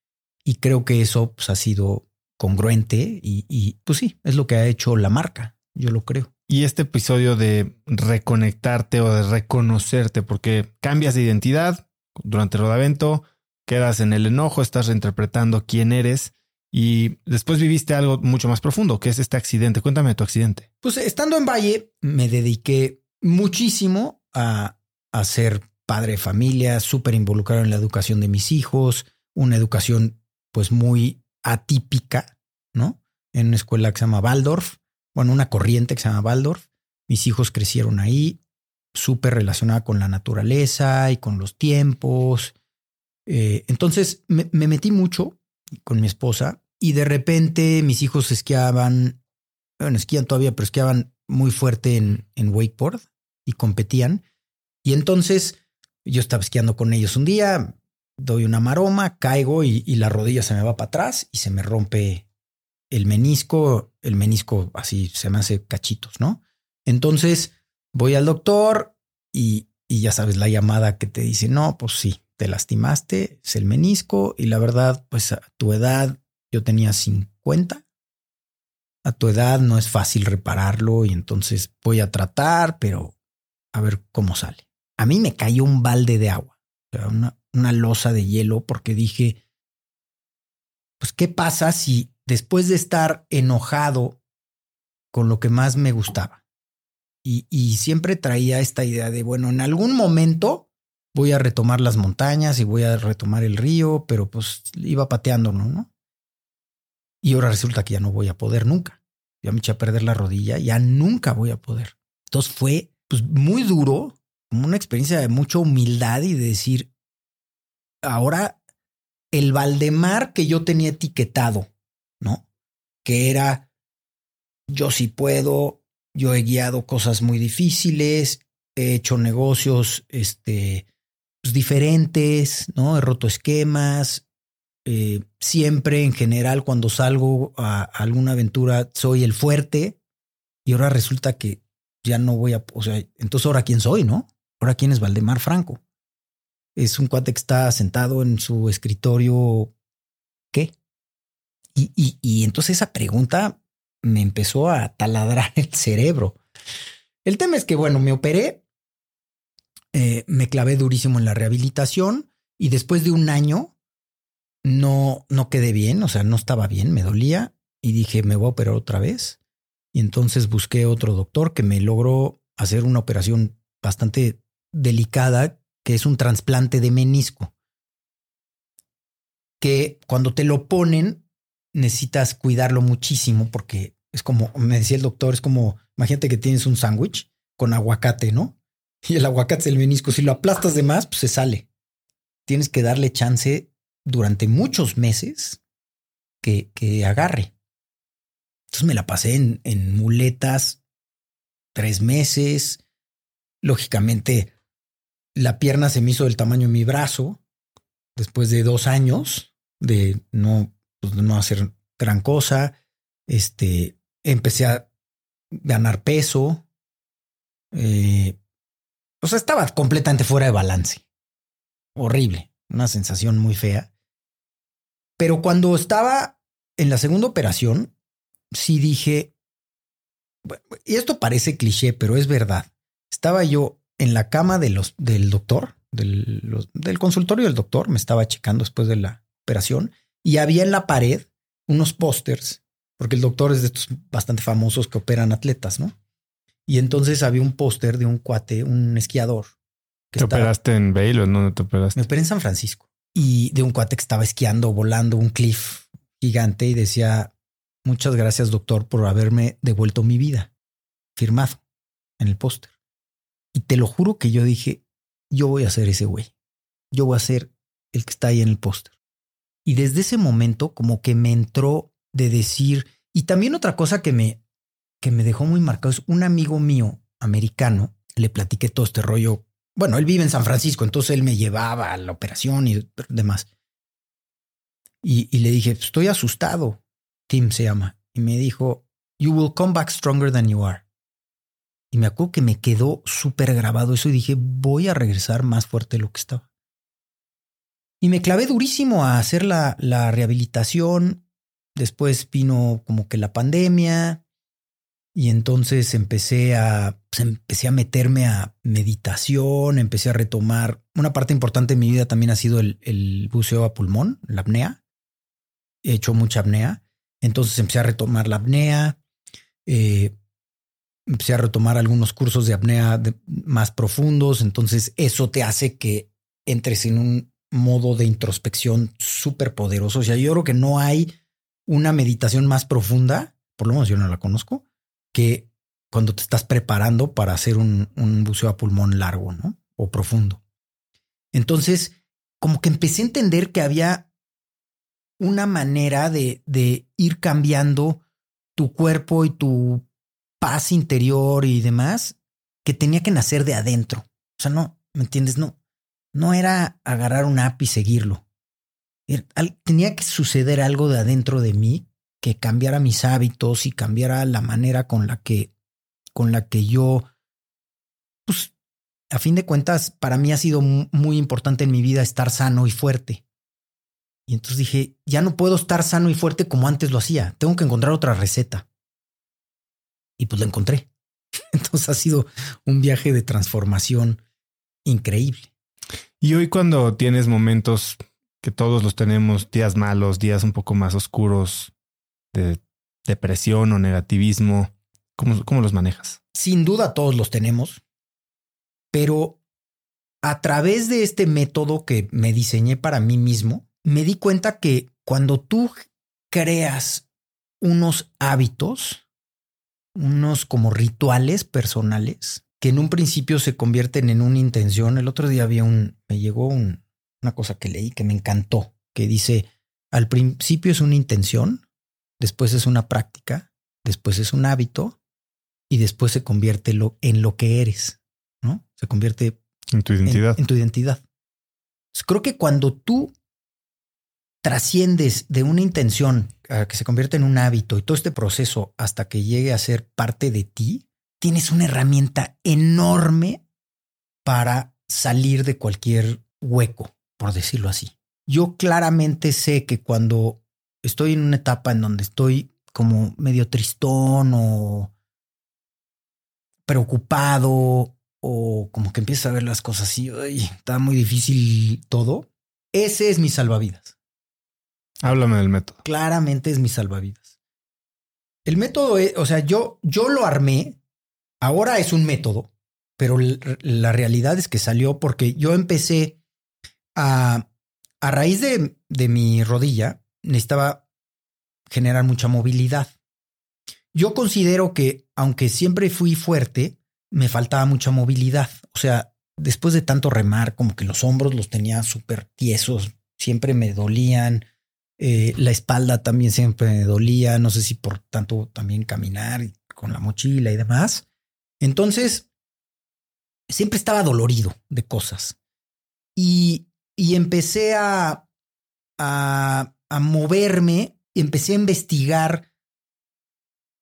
Y creo que eso pues, ha sido congruente y, y pues sí, es lo que ha hecho la marca, yo lo creo. Y este episodio de reconectarte o de reconocerte, porque cambias de identidad durante el rodavento, quedas en el enojo, estás reinterpretando quién eres y después viviste algo mucho más profundo, que es este accidente. Cuéntame de tu accidente. Pues estando en Valle, me dediqué muchísimo a, ser padre de familia, súper involucrado en la educación de mis hijos, una educación pues muy atípica, ¿no? En una escuela que se llama Waldorf, bueno, una corriente que se llama Waldorf. Mis hijos crecieron ahí, súper relacionada con la naturaleza y con los tiempos. Eh, entonces me, metí mucho con mi esposa y de repente mis hijos esquiaban, bueno, esquían todavía, pero esquiaban muy fuerte en, en wakeboard y competían. Y entonces yo estaba esquiando con ellos un día, doy una maroma, caigo y, la rodilla se me va para atrás y se me rompe el menisco, el menisco así se me hace cachitos, ¿no? Entonces voy al doctor y, y ya sabes la llamada que te dice, no, pues sí, te lastimaste, es el menisco y la verdad, pues a tu edad, yo tenía 50, a tu edad no es fácil repararlo y entonces voy a tratar, pero a ver cómo sale. A mí me cayó un balde de agua, una, una losa de hielo porque dije, pues, ¿qué pasa si después de estar enojado con lo que más me gustaba. Y, siempre traía esta idea de, bueno, en algún momento voy a retomar las montañas y voy a retomar el río, pero pues iba pateando, ¿no? Y ahora resulta que ya no voy a poder nunca. Ya me eché a perder la rodilla, ya nunca voy a poder. Entonces fue pues, muy duro, como una experiencia de mucha humildad y de decir, ahora el Valdemar que yo tenía etiquetado ¿no? Que era, yo sí puedo, yo he guiado cosas muy difíciles, he hecho negocios este, pues, diferentes, ¿no? He roto esquemas. Eh, siempre, en general, cuando salgo a, alguna aventura, soy el fuerte. Y ahora resulta que ya no voy a. O sea, entonces, ¿ahora quién soy, no? ¿Ahora quién es Valdemar Franco? Es un cuate que está sentado en su escritorio. ¿Qué? Y, entonces esa pregunta me empezó a taladrar el cerebro. El tema es que, bueno, me operé, eh, me clavé durísimo en la rehabilitación y después de un año no, no quedé bien, o sea, no estaba bien, me dolía y dije, me voy a operar otra vez. Entonces busqué otro doctor que me logró hacer una operación bastante delicada, que es un trasplante de menisco. Que cuando te lo ponen, necesitas cuidarlo muchísimo porque es como, me decía el doctor, es como, imagínate que tienes un sándwich con aguacate, ¿no? Y el aguacate es el menisco, si lo aplastas de más, pues se sale. Tienes que darle chance durante muchos meses que, que agarre. Entonces me la pasé en, muletas tres meses. Lógicamente, la pierna se me hizo del tamaño de mi brazo después de dos años de no pues, no hacer gran cosa. Este, empecé a ganar peso. Eh, o sea, estaba completamente fuera de balance. Horrible, una sensación muy fea. Pero cuando estaba en la segunda operación, sí dije, y esto parece cliché, pero es verdad. Estaba yo en la cama de los, del doctor, del, del consultorio del doctor, me estaba checando después de la operación y había en la pared unos pósters, porque el doctor es de estos bastante famosos que operan atletas, ¿no? Y entonces había un póster de un cuate, un esquiador. ¿Te operaste en Bale o no te operaste? Me operé en San Francisco y de un cuate que estaba esquiando, volando un cliff gigante y decía, muchas gracias doctor por haberme devuelto mi vida, firmado en el póster. Y te lo juro que yo dije, yo voy a ser ese güey, yo voy a ser el que está ahí en el póster. Y desde ese momento como que me entró de decir, y también otra cosa que me, que me dejó muy marcado es un amigo mío americano, le platiqué todo este rollo. Bueno, él vive en San Francisco, entonces él me llevaba a la operación y demás. Y, y le dije, estoy asustado. Tim se llama. Y me dijo, You will come back stronger than you are. Y me acuerdo que me quedó súper grabado eso y dije, voy a regresar más fuerte de lo que estaba. Y me clavé durísimo a hacer la, la rehabilitación. Después vino como que la pandemia. Y entonces empecé a, pues, empecé a meterme a meditación, empecé a retomar. Una parte importante de mi vida también ha sido el, el buceo a pulmón, la apnea. He hecho mucha apnea. Entonces empecé a retomar la apnea. Eh, empecé a retomar algunos cursos de apnea más profundos. Entonces eso te hace que entres en un modo de introspección súper poderoso. O sea, yo creo que no hay una meditación más profunda, por lo menos yo no la conozco, que cuando te estás preparando para hacer un, un buceo a pulmón largo, ¿no? O profundo. Entonces, como que empecé a entender que había una manera de, ir cambiando tu cuerpo y tu paz interior y demás que tenía que nacer de adentro. O sea, no, ¿me entiendes? No, no era agarrar un app y seguirlo. Tenía que suceder algo de adentro de mí que cambiara mis hábitos y cambiara la manera con la que, con la que yo, pues, a fin de cuentas, para mí ha sido muy importante en mi vida estar sano y fuerte. Y entonces dije, ya no puedo estar sano y fuerte como antes lo hacía. Tengo que encontrar otra receta. Y pues la encontré. Entonces ha sido un viaje de transformación increíble. Y hoy cuando tienes momentos que todos los tenemos, días malos, días un poco más oscuros, de depresión o negativismo, ¿cómo, cómo los manejas? Sin duda todos los tenemos, pero a través de este método que me diseñé para mí mismo, me di cuenta que cuando tú creas unos hábitos, unos como rituales personales, que en un principio se convierten en una intención. El otro día había un, me llegó un, una cosa que leí que me encantó, que dice, al principio es una intención, después es una práctica, después es un hábito y después se convierte lo, en lo que eres, ¿no? Se convierte en tu identidad. En, tu identidad. creo que cuando tú trasciendes de una intención a que se convierte en un hábito y todo este proceso hasta que llegue a ser parte de ti, tienes una herramienta enorme para salir de cualquier hueco, por decirlo así. Yo claramente sé que cuando estoy en una etapa en donde estoy como medio tristón o preocupado o como que empiezo a ver las cosas así, está muy difícil todo, ese es mi salvavidas. Háblame del método. Claramente es mi salvavidas. El método, es, o sea, yo, yo lo armé Ahora es un método, pero la realidad es que salió porque yo empecé a, a raíz de, de mi rodilla, necesitaba generar mucha movilidad. Yo considero que, aunque siempre fui fuerte, me faltaba mucha movilidad. O sea, después de tanto remar, como que los hombros los tenía súper tiesos, siempre me dolían, eh, la espalda también siempre dolía, no sé si por tanto también caminar con la mochila y demás. Entonces, siempre estaba dolorido de cosas. Y, y empecé a, a, moverme, empecé a investigar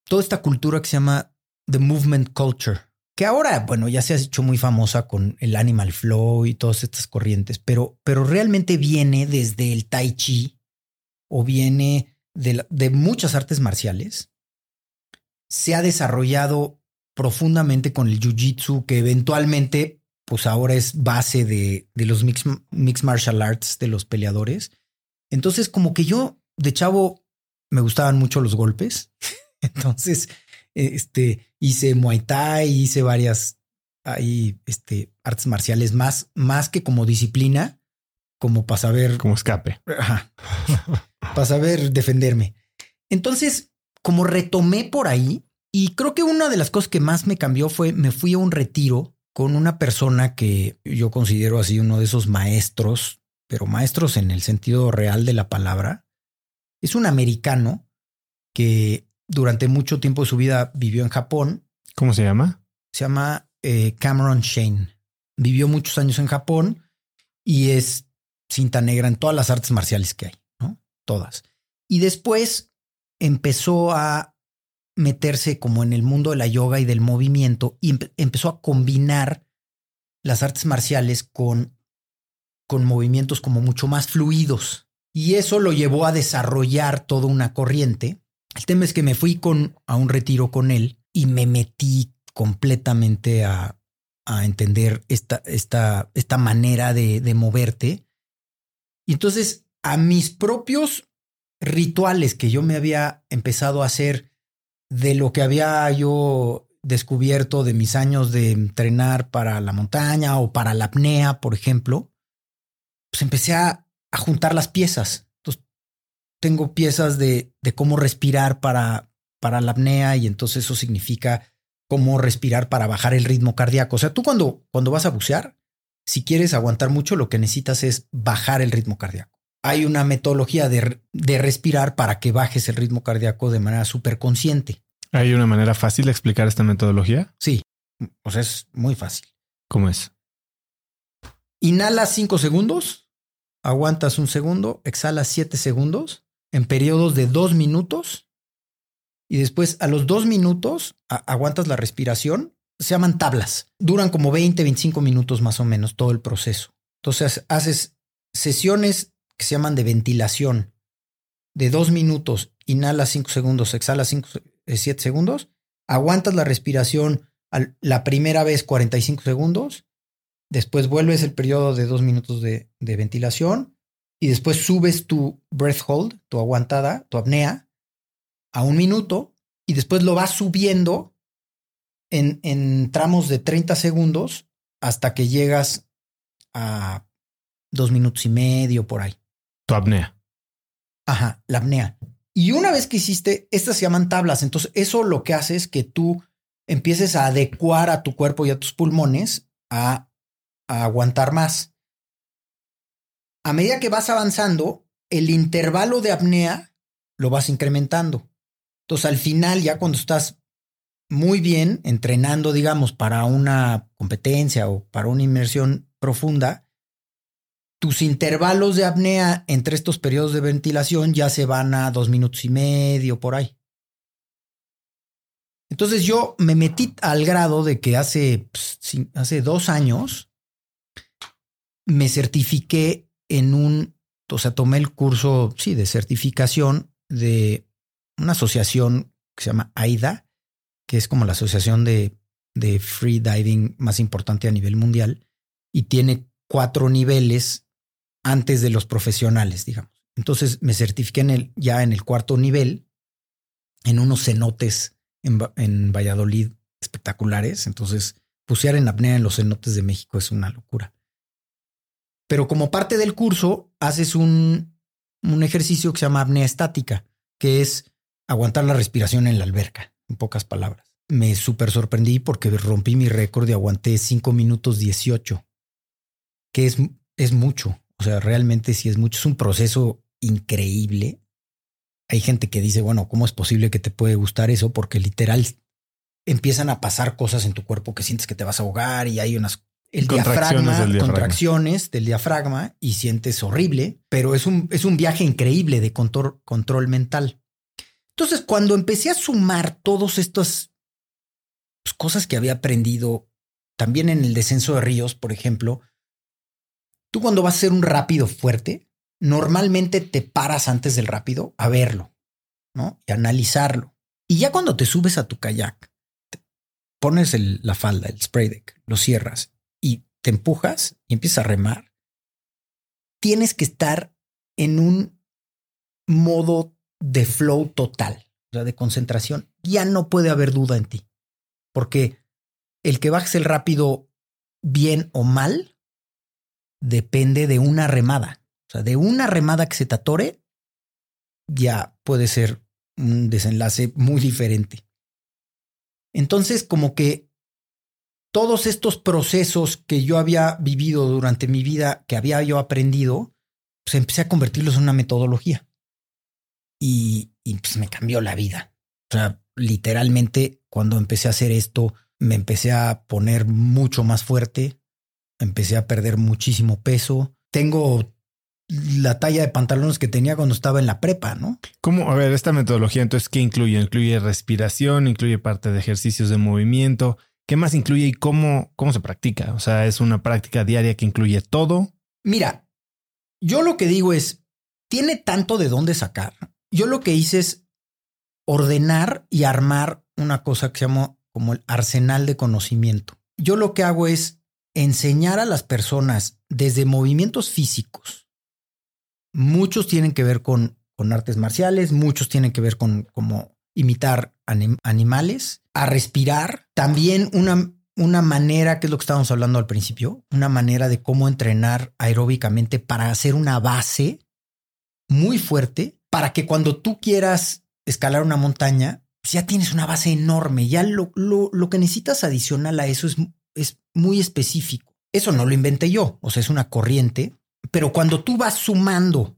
toda esta cultura que se llama The Movement Culture, que ahora, bueno, ya se ha hecho muy famosa con el Animal Flow y todas estas corrientes, pero, pero realmente viene desde el Tai Chi o viene de, de muchas artes marciales. Se ha desarrollado profundamente con el jiu-jitsu, que eventualmente, pues ahora es base de, de los mixed, martial arts de los peleadores. Entonces, como que yo de chavo me gustaban mucho los golpes. Entonces, este, hice Muay Thai, hice varias ahí, este, artes marciales más, más que como disciplina, como para saber. Como escape. Ajá, para saber defenderme. Entonces, como retomé por ahí, y creo que una de las cosas que más me cambió fue me fui a un retiro con una persona que yo considero así uno de esos maestros, pero maestros en el sentido real de la palabra. Es un americano que durante mucho tiempo de su vida vivió en Japón. ¿Cómo se llama? Se llama eh, Cameron Shane. Vivió muchos años en Japón y es cinta negra en todas las artes marciales que hay. Todas. Y después empezó a meterse como en el mundo de la yoga y del movimiento y empezó a combinar las artes marciales con, con movimientos como mucho más fluidos. Y eso lo llevó a desarrollar toda una corriente. El tema es que me fui con, a un retiro con él y me metí completamente a, a entender esta, esta, esta manera de, de moverte. Y entonces a mis propios rituales que yo me había empezado a hacer de lo que había yo descubierto de mis años de entrenar para la montaña o para la apnea, por ejemplo, pues empecé a, a juntar las piezas. Entonces, tengo piezas de, de cómo respirar para, para la apnea y entonces eso significa cómo respirar para bajar el ritmo cardíaco. O sea, tú cuando, cuando vas a bucear, si quieres aguantar mucho, lo que necesitas es bajar el ritmo cardíaco. Hay una metodología de, de respirar para que bajes el ritmo cardíaco de manera súper consciente. ¿Hay una manera fácil de explicar esta metodología? Sí, o sea, es muy fácil. ¿Cómo es? Inhalas cinco segundos, aguantas un segundo, exhalas siete segundos en periodos de dos minutos y después a los dos minutos aguantas la respiración. Se llaman tablas. Duran como 20, 25 minutos más o menos todo el proceso. Entonces haces sesiones que se llaman de ventilación de dos minutos, inhalas cinco segundos, exhalas cinco, eh, siete segundos, aguantas la respiración la primera vez 45 segundos, después vuelves el periodo de dos minutos de, de ventilación y después subes tu breath hold, tu aguantada, tu apnea, a un minuto y después lo vas subiendo en, en tramos de 30 segundos hasta que llegas a dos minutos y medio por ahí. Tu apnea. Ajá, la apnea. Y una vez que hiciste, estas se llaman tablas. Entonces, eso lo que hace es que tú empieces a adecuar a tu cuerpo y a tus pulmones a, a aguantar más. A medida que vas avanzando, el intervalo de apnea lo vas incrementando. Entonces, al final, ya cuando estás muy bien entrenando, digamos, para una competencia o para una inmersión profunda, tus intervalos de apnea entre estos periodos de ventilación ya se van a dos minutos y medio por ahí. Entonces yo me metí al grado de que hace, pues, hace dos años me certifiqué en un, o sea, tomé el curso, sí, de certificación de una asociación que se llama AIDA, que es como la asociación de, de free diving más importante a nivel mundial y tiene cuatro niveles antes de los profesionales, digamos. Entonces me certifiqué en el, ya en el cuarto nivel, en unos cenotes en, Valladolid espectaculares. Entonces, pusear en apnea en los cenotes de México es una locura. Pero como parte del curso, haces un, un ejercicio que se llama apnea estática, que es aguantar la respiración en la alberca, en pocas palabras. Me súper sorprendí porque rompí mi récord y aguanté 5 minutos 18, que es, es mucho. O sea, realmente sí es mucho. Es un proceso increíble. Hay gente que dice, bueno, ¿cómo es posible que te puede gustar eso? Porque literal empiezan a pasar cosas en tu cuerpo que sientes que te vas a ahogar y hay unas el diafragma, del diafragma, contracciones del diafragma y sientes horrible, pero es un, es un viaje increíble de control, control mental. Entonces, cuando empecé a sumar todas estas pues, cosas que había aprendido también en el descenso de ríos, por ejemplo, Tú cuando vas a ser un rápido fuerte, normalmente te paras antes del rápido a verlo, ¿no? Y analizarlo. Y ya cuando te subes a tu kayak, pones la falda, el spray deck, lo cierras y te empujas y empiezas a remar, tienes que estar en un modo de flow total, o sea, de concentración. Ya no puede haber duda en ti, porque el que bajes el rápido bien o mal depende de una remada. O sea, de una remada que se te atore, ya puede ser un desenlace muy diferente. Entonces, como que todos estos procesos que yo había vivido durante mi vida, que había yo aprendido, pues empecé a convertirlos en una metodología. Y, y pues me cambió la vida. O sea, literalmente, cuando empecé a hacer esto, me empecé a poner mucho más fuerte, empecé a perder muchísimo peso. Tengo la talla de pantalones que tenía cuando estaba en la prepa, ¿no? ¿Cómo? A ver, esta metodología, entonces, ¿qué incluye? ¿Incluye respiración? ¿Incluye parte de ejercicios de movimiento? ¿Qué más incluye y cómo, cómo se practica? O sea, ¿es una práctica diaria que incluye todo? Mira, yo lo que digo es, tiene tanto de dónde sacar. Yo lo que hice es ordenar y armar una cosa que se llama como el arsenal de conocimiento. Yo lo que hago es enseñar a las personas desde movimientos físicos, Muchos tienen que ver con, con artes marciales, muchos tienen que ver con cómo imitar animales, a respirar. También una, una manera, que es lo que estábamos hablando al principio, una manera de cómo entrenar aeróbicamente para hacer una base muy fuerte para que cuando tú quieras escalar una montaña, pues ya tienes una base enorme. Ya lo, lo, lo que necesitas adicional a eso es, es muy específico. Eso no lo inventé yo, o sea, es una corriente pero cuando tú vas sumando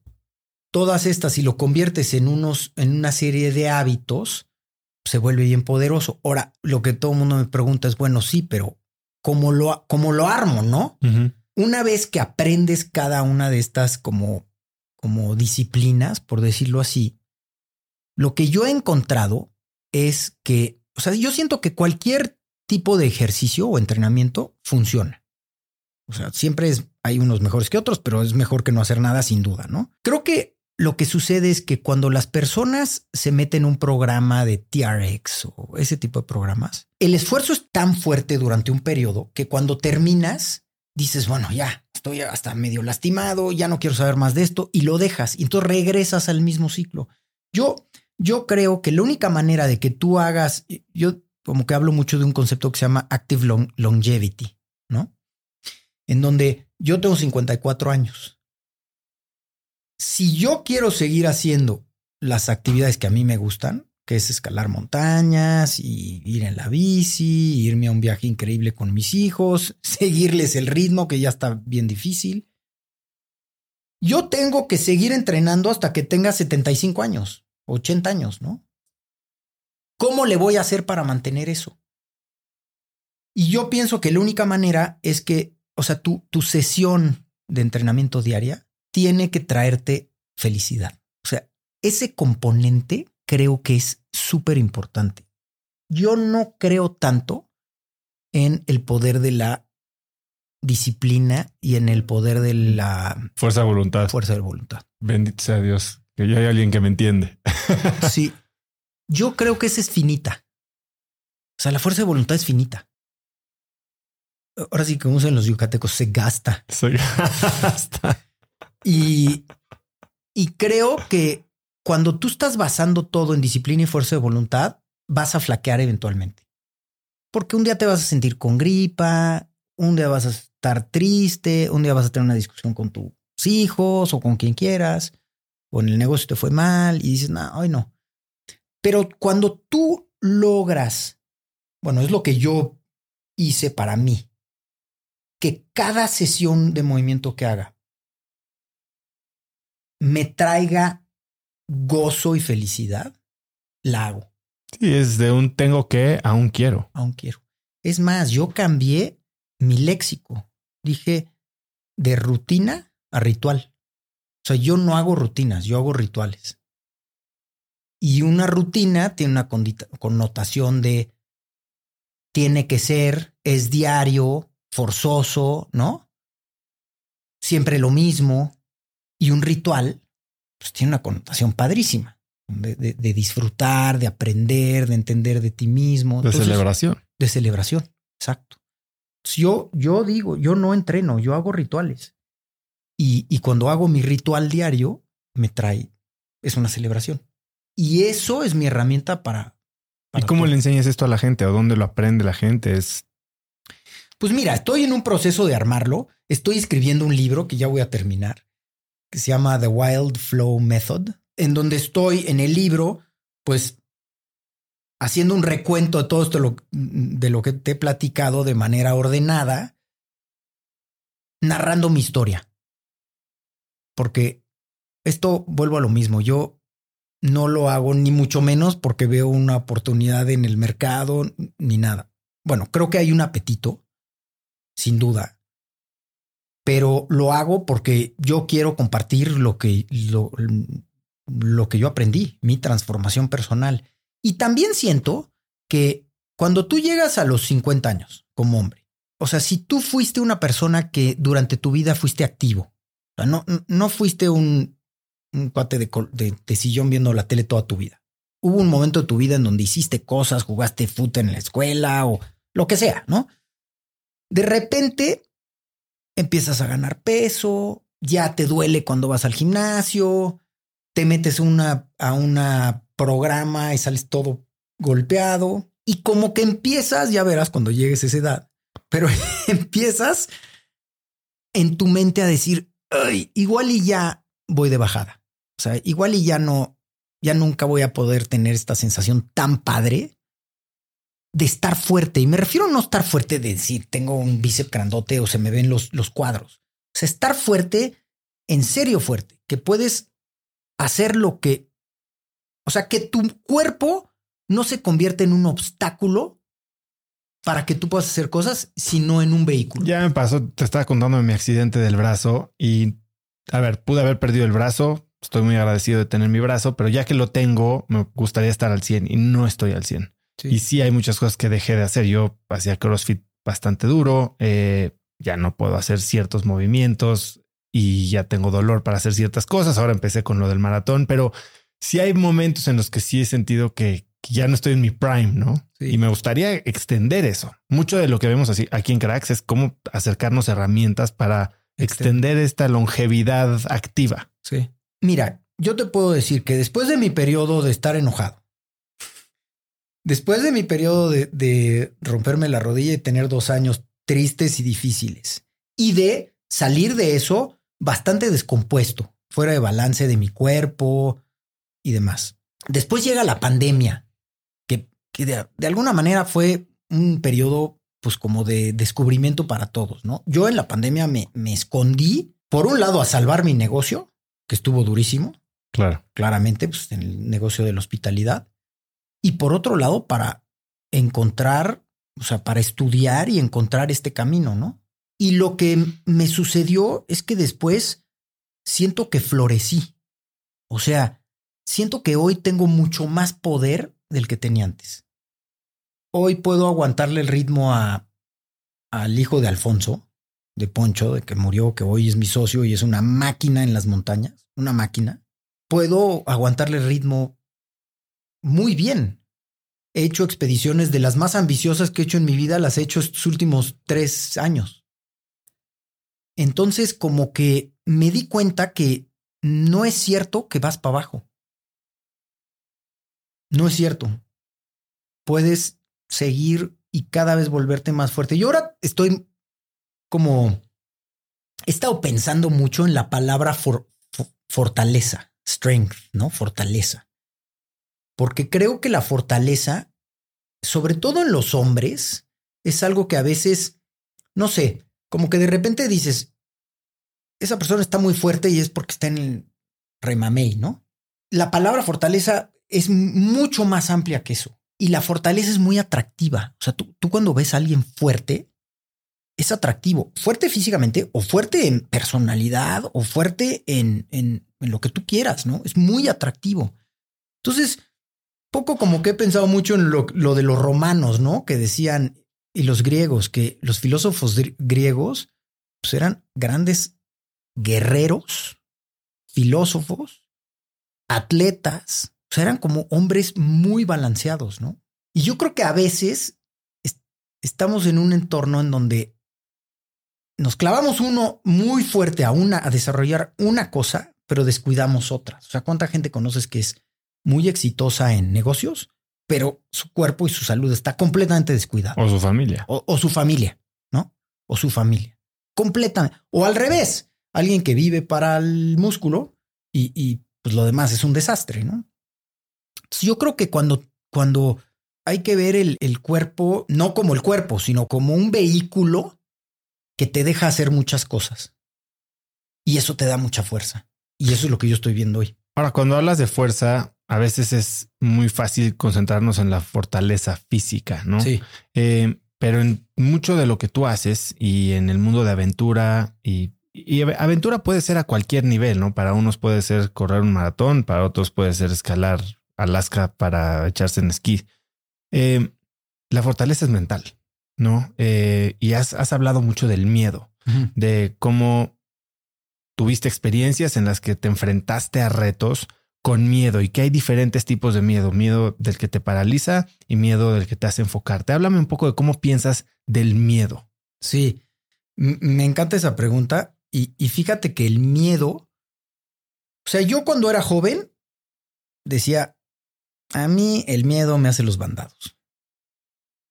todas estas y lo conviertes en unos, en una serie de hábitos, se vuelve bien poderoso. Ahora, lo que todo el mundo me pregunta es, bueno, sí, pero ¿cómo lo, cómo lo armo, no? Una vez que aprendes cada una de estas como, como disciplinas, por decirlo así, lo que yo he encontrado es que, o sea, yo siento que cualquier tipo de ejercicio o entrenamiento funciona. O sea, siempre es, hay unos mejores que otros, pero es mejor que no hacer nada sin duda, ¿no? Creo que lo que sucede es que cuando las personas se meten en un programa de TRX o ese tipo de programas, el esfuerzo es tan fuerte durante un periodo que cuando terminas dices, bueno, ya estoy hasta medio lastimado, ya no quiero saber más de esto y lo dejas y entonces regresas al mismo ciclo. Yo, yo creo que la única manera de que tú hagas, yo como que hablo mucho de un concepto que se llama active longevity, ¿no? en donde yo tengo 54 años. Si yo quiero seguir haciendo las actividades que a mí me gustan, que es escalar montañas y ir en la bici, irme a un viaje increíble con mis hijos, seguirles el ritmo que ya está bien difícil. Yo tengo que seguir entrenando hasta que tenga 75 años, 80 años, ¿no? ¿Cómo le voy a hacer para mantener eso? Y yo pienso que la única manera es que o sea, tu, tu sesión de entrenamiento diaria tiene que traerte felicidad. O sea, ese componente creo que es súper importante. Yo no creo tanto en el poder de la disciplina y en el poder de la fuerza de voluntad. Fuerza de voluntad. Bendito sea Dios, que ya hay alguien que me entiende. sí. Yo creo que esa es finita. O sea, la fuerza de voluntad es finita ahora sí, como usan los yucatecos, se gasta. Se gasta. Y, y creo que cuando tú estás basando todo en disciplina y fuerza de voluntad, vas a flaquear eventualmente. Porque un día te vas a sentir con gripa, un día vas a estar triste, un día vas a tener una discusión con tus hijos o con quien quieras, o en el negocio te fue mal y dices, no, hoy no. Pero cuando tú logras, bueno, es lo que yo hice para mí, que cada sesión de movimiento que haga me traiga gozo y felicidad, la hago. Sí, es de un tengo que a un quiero. Aún quiero. Es más, yo cambié mi léxico. Dije de rutina a ritual. O sea, yo no hago rutinas, yo hago rituales. Y una rutina tiene una connotación de tiene que ser, es diario, forzoso, ¿no? Siempre lo mismo. Y un ritual, pues tiene una connotación padrísima. De, de, disfrutar, de aprender, de entender de ti mismo. De celebración. De celebración, exacto. Yo, yo digo, yo no entreno, yo hago rituales. Y, y cuando hago mi ritual diario, me trae, es una celebración. Y eso es mi herramienta para... ¿Y cómo le enseñas esto a la gente? ¿O dónde lo aprende la gente? Es... Pues mira, estoy en un proceso de armarlo. Estoy escribiendo un libro que ya voy a terminar, que se llama The Wild Flow Method, en donde estoy en el libro, pues haciendo un recuento de todo esto de lo que te he platicado de manera ordenada, narrando mi historia. Porque esto vuelvo a lo mismo, yo no lo hago ni mucho menos porque veo una oportunidad en el mercado ni nada. Bueno, creo que hay un apetito, sin duda, pero lo hago porque yo quiero compartir lo que, lo, lo que yo aprendí, mi transformación personal. Y también siento que cuando tú llegas a los 50 años como hombre, o sea, si tú fuiste una persona que durante tu vida fuiste activo, o sea, no, no fuiste un, un cuate de, sillón viendo la tele toda tu vida. Hubo un momento de tu vida en donde hiciste cosas, jugaste fútbol en la escuela o lo que sea, ¿no? De repente empiezas a ganar peso, ya te duele cuando vas al gimnasio, te metes una, a una programa y sales todo golpeado y como que empiezas, ya verás cuando llegues a esa edad, pero empiezas en tu mente a decir, igual y ya voy de bajada. O sea, igual y ya no, ya nunca voy a poder tener esta sensación tan padre de estar fuerte. Y me refiero a no estar fuerte de decir tengo un bíceps grandote o se me ven los, los cuadros. O sea, estar fuerte, en serio fuerte, que puedes hacer lo que o sea, que tu cuerpo no se convierte en un obstáculo para que tú puedas hacer cosas, sino en un vehículo. Ya me pasó, te estaba contando mi accidente del brazo y, a ver, pude haber perdido el brazo. Estoy muy agradecido de tener mi brazo, pero ya que lo tengo, me gustaría estar al 100 y no estoy al 100. Y sí hay muchas cosas que dejé de hacer. Yo hacía CrossFit bastante duro, eh, ya no puedo hacer ciertos movimientos y ya tengo dolor para hacer ciertas cosas. Ahora empecé con lo del maratón, pero sí hay momentos en los que sí he sentido que, ya no estoy en mi prime, ¿no? Y me gustaría extender eso. Mucho de lo que vemos así aquí en Cracks es cómo acercarnos herramientas para extender esta longevidad activa. Sí. Mira, yo te puedo decir que después de mi periodo de estar enojado, después de mi periodo de, romperme la rodilla y tener dos años tristes y difíciles, y de salir de eso bastante descompuesto, fuera de balance de mi cuerpo, y demás. Después llega la pandemia, que, que de, alguna manera fue un periodo pues como de descubrimiento para todos, ¿no? Yo en la pandemia me, me escondí, por un lado, a salvar mi negocio, que estuvo durísimo. Claro. Claramente, pues en el negocio de la hospitalidad. Y por otro lado, para encontrar, o sea, para estudiar y encontrar este camino, ¿no? Y lo que me sucedió es que después siento que florecí. O sea, siento que hoy tengo mucho más poder del que tenía antes. Hoy puedo aguantarle el ritmo a, al hijo de Alfonso, de Poncho, de que murió, que hoy es mi socio y es una máquina en las montañas, una máquina. Puedo aguantarle el ritmo muy bien. He hecho expediciones de las más ambiciosas que he hecho en mi vida, las he hecho estos últimos tres años. Entonces, como que me di cuenta que no es cierto que vas para abajo. No es cierto. Puedes seguir y cada vez volverte más fuerte. Yo ahora estoy como... He estado pensando mucho en la palabra fortaleza, strength, ¿no? Fortaleza. Porque creo que la fortaleza, sobre todo en los hombres, es algo que a veces, no sé, como que de repente dices, esa persona está muy fuerte y es porque está en el remamey, ¿no? La palabra fortaleza es mucho más amplia que eso. Y la fortaleza es muy atractiva. O sea, tú, tú cuando ves a alguien fuerte, es atractivo. Fuerte físicamente o fuerte en personalidad o fuerte en, en, lo que tú quieras, ¿no? Es muy atractivo. Entonces, poco como que he pensado mucho en lo, lo de los romanos, ¿no? Que decían, y los griegos, que los filósofos griegos pues eran grandes guerreros filósofos, atletas, o sea, eran como hombres muy balanceados, ¿no? Y yo creo que a veces estamos en un entorno en donde nos clavamos uno muy fuerte a una, a desarrollar una cosa, pero descuidamos otras. O sea, ¿cuánta gente conoces que es muy exitosa en negocios, pero su cuerpo y su salud está completamente descuidado? O su familia. O, su familia, ¿no? O su familia. Completamente. O al revés, alguien que vive para el músculo y, y pues lo demás es un desastre, ¿no? yo creo que cuando, cuando hay que ver el, el cuerpo, no como el cuerpo, sino como un vehículo que te deja hacer muchas cosas. Y eso te da mucha fuerza. Y eso es lo que yo estoy viendo hoy. Ahora, cuando hablas de fuerza, a veces es muy fácil concentrarnos en la fortaleza física, ¿no? Sí. Eh, pero en mucho de lo que tú haces y en el mundo de aventura y, y, aventura puede ser a cualquier nivel, ¿no? Para unos puede ser correr un maratón, para otros puede ser escalar Alaska para echarse en esquí. Eh, la fortaleza es mental. ¿No? Eh, y has, has, hablado mucho del miedo, de cómo tuviste experiencias en las que te enfrentaste a retos con miedo y que hay diferentes tipos de miedo, miedo del que te paraliza y miedo del que te hace enfocarte. Háblame un poco de cómo piensas del miedo. Sí, me encanta esa pregunta y, y fíjate que el miedo, o sea, yo cuando era joven decía, a mí el miedo me hace los bandados.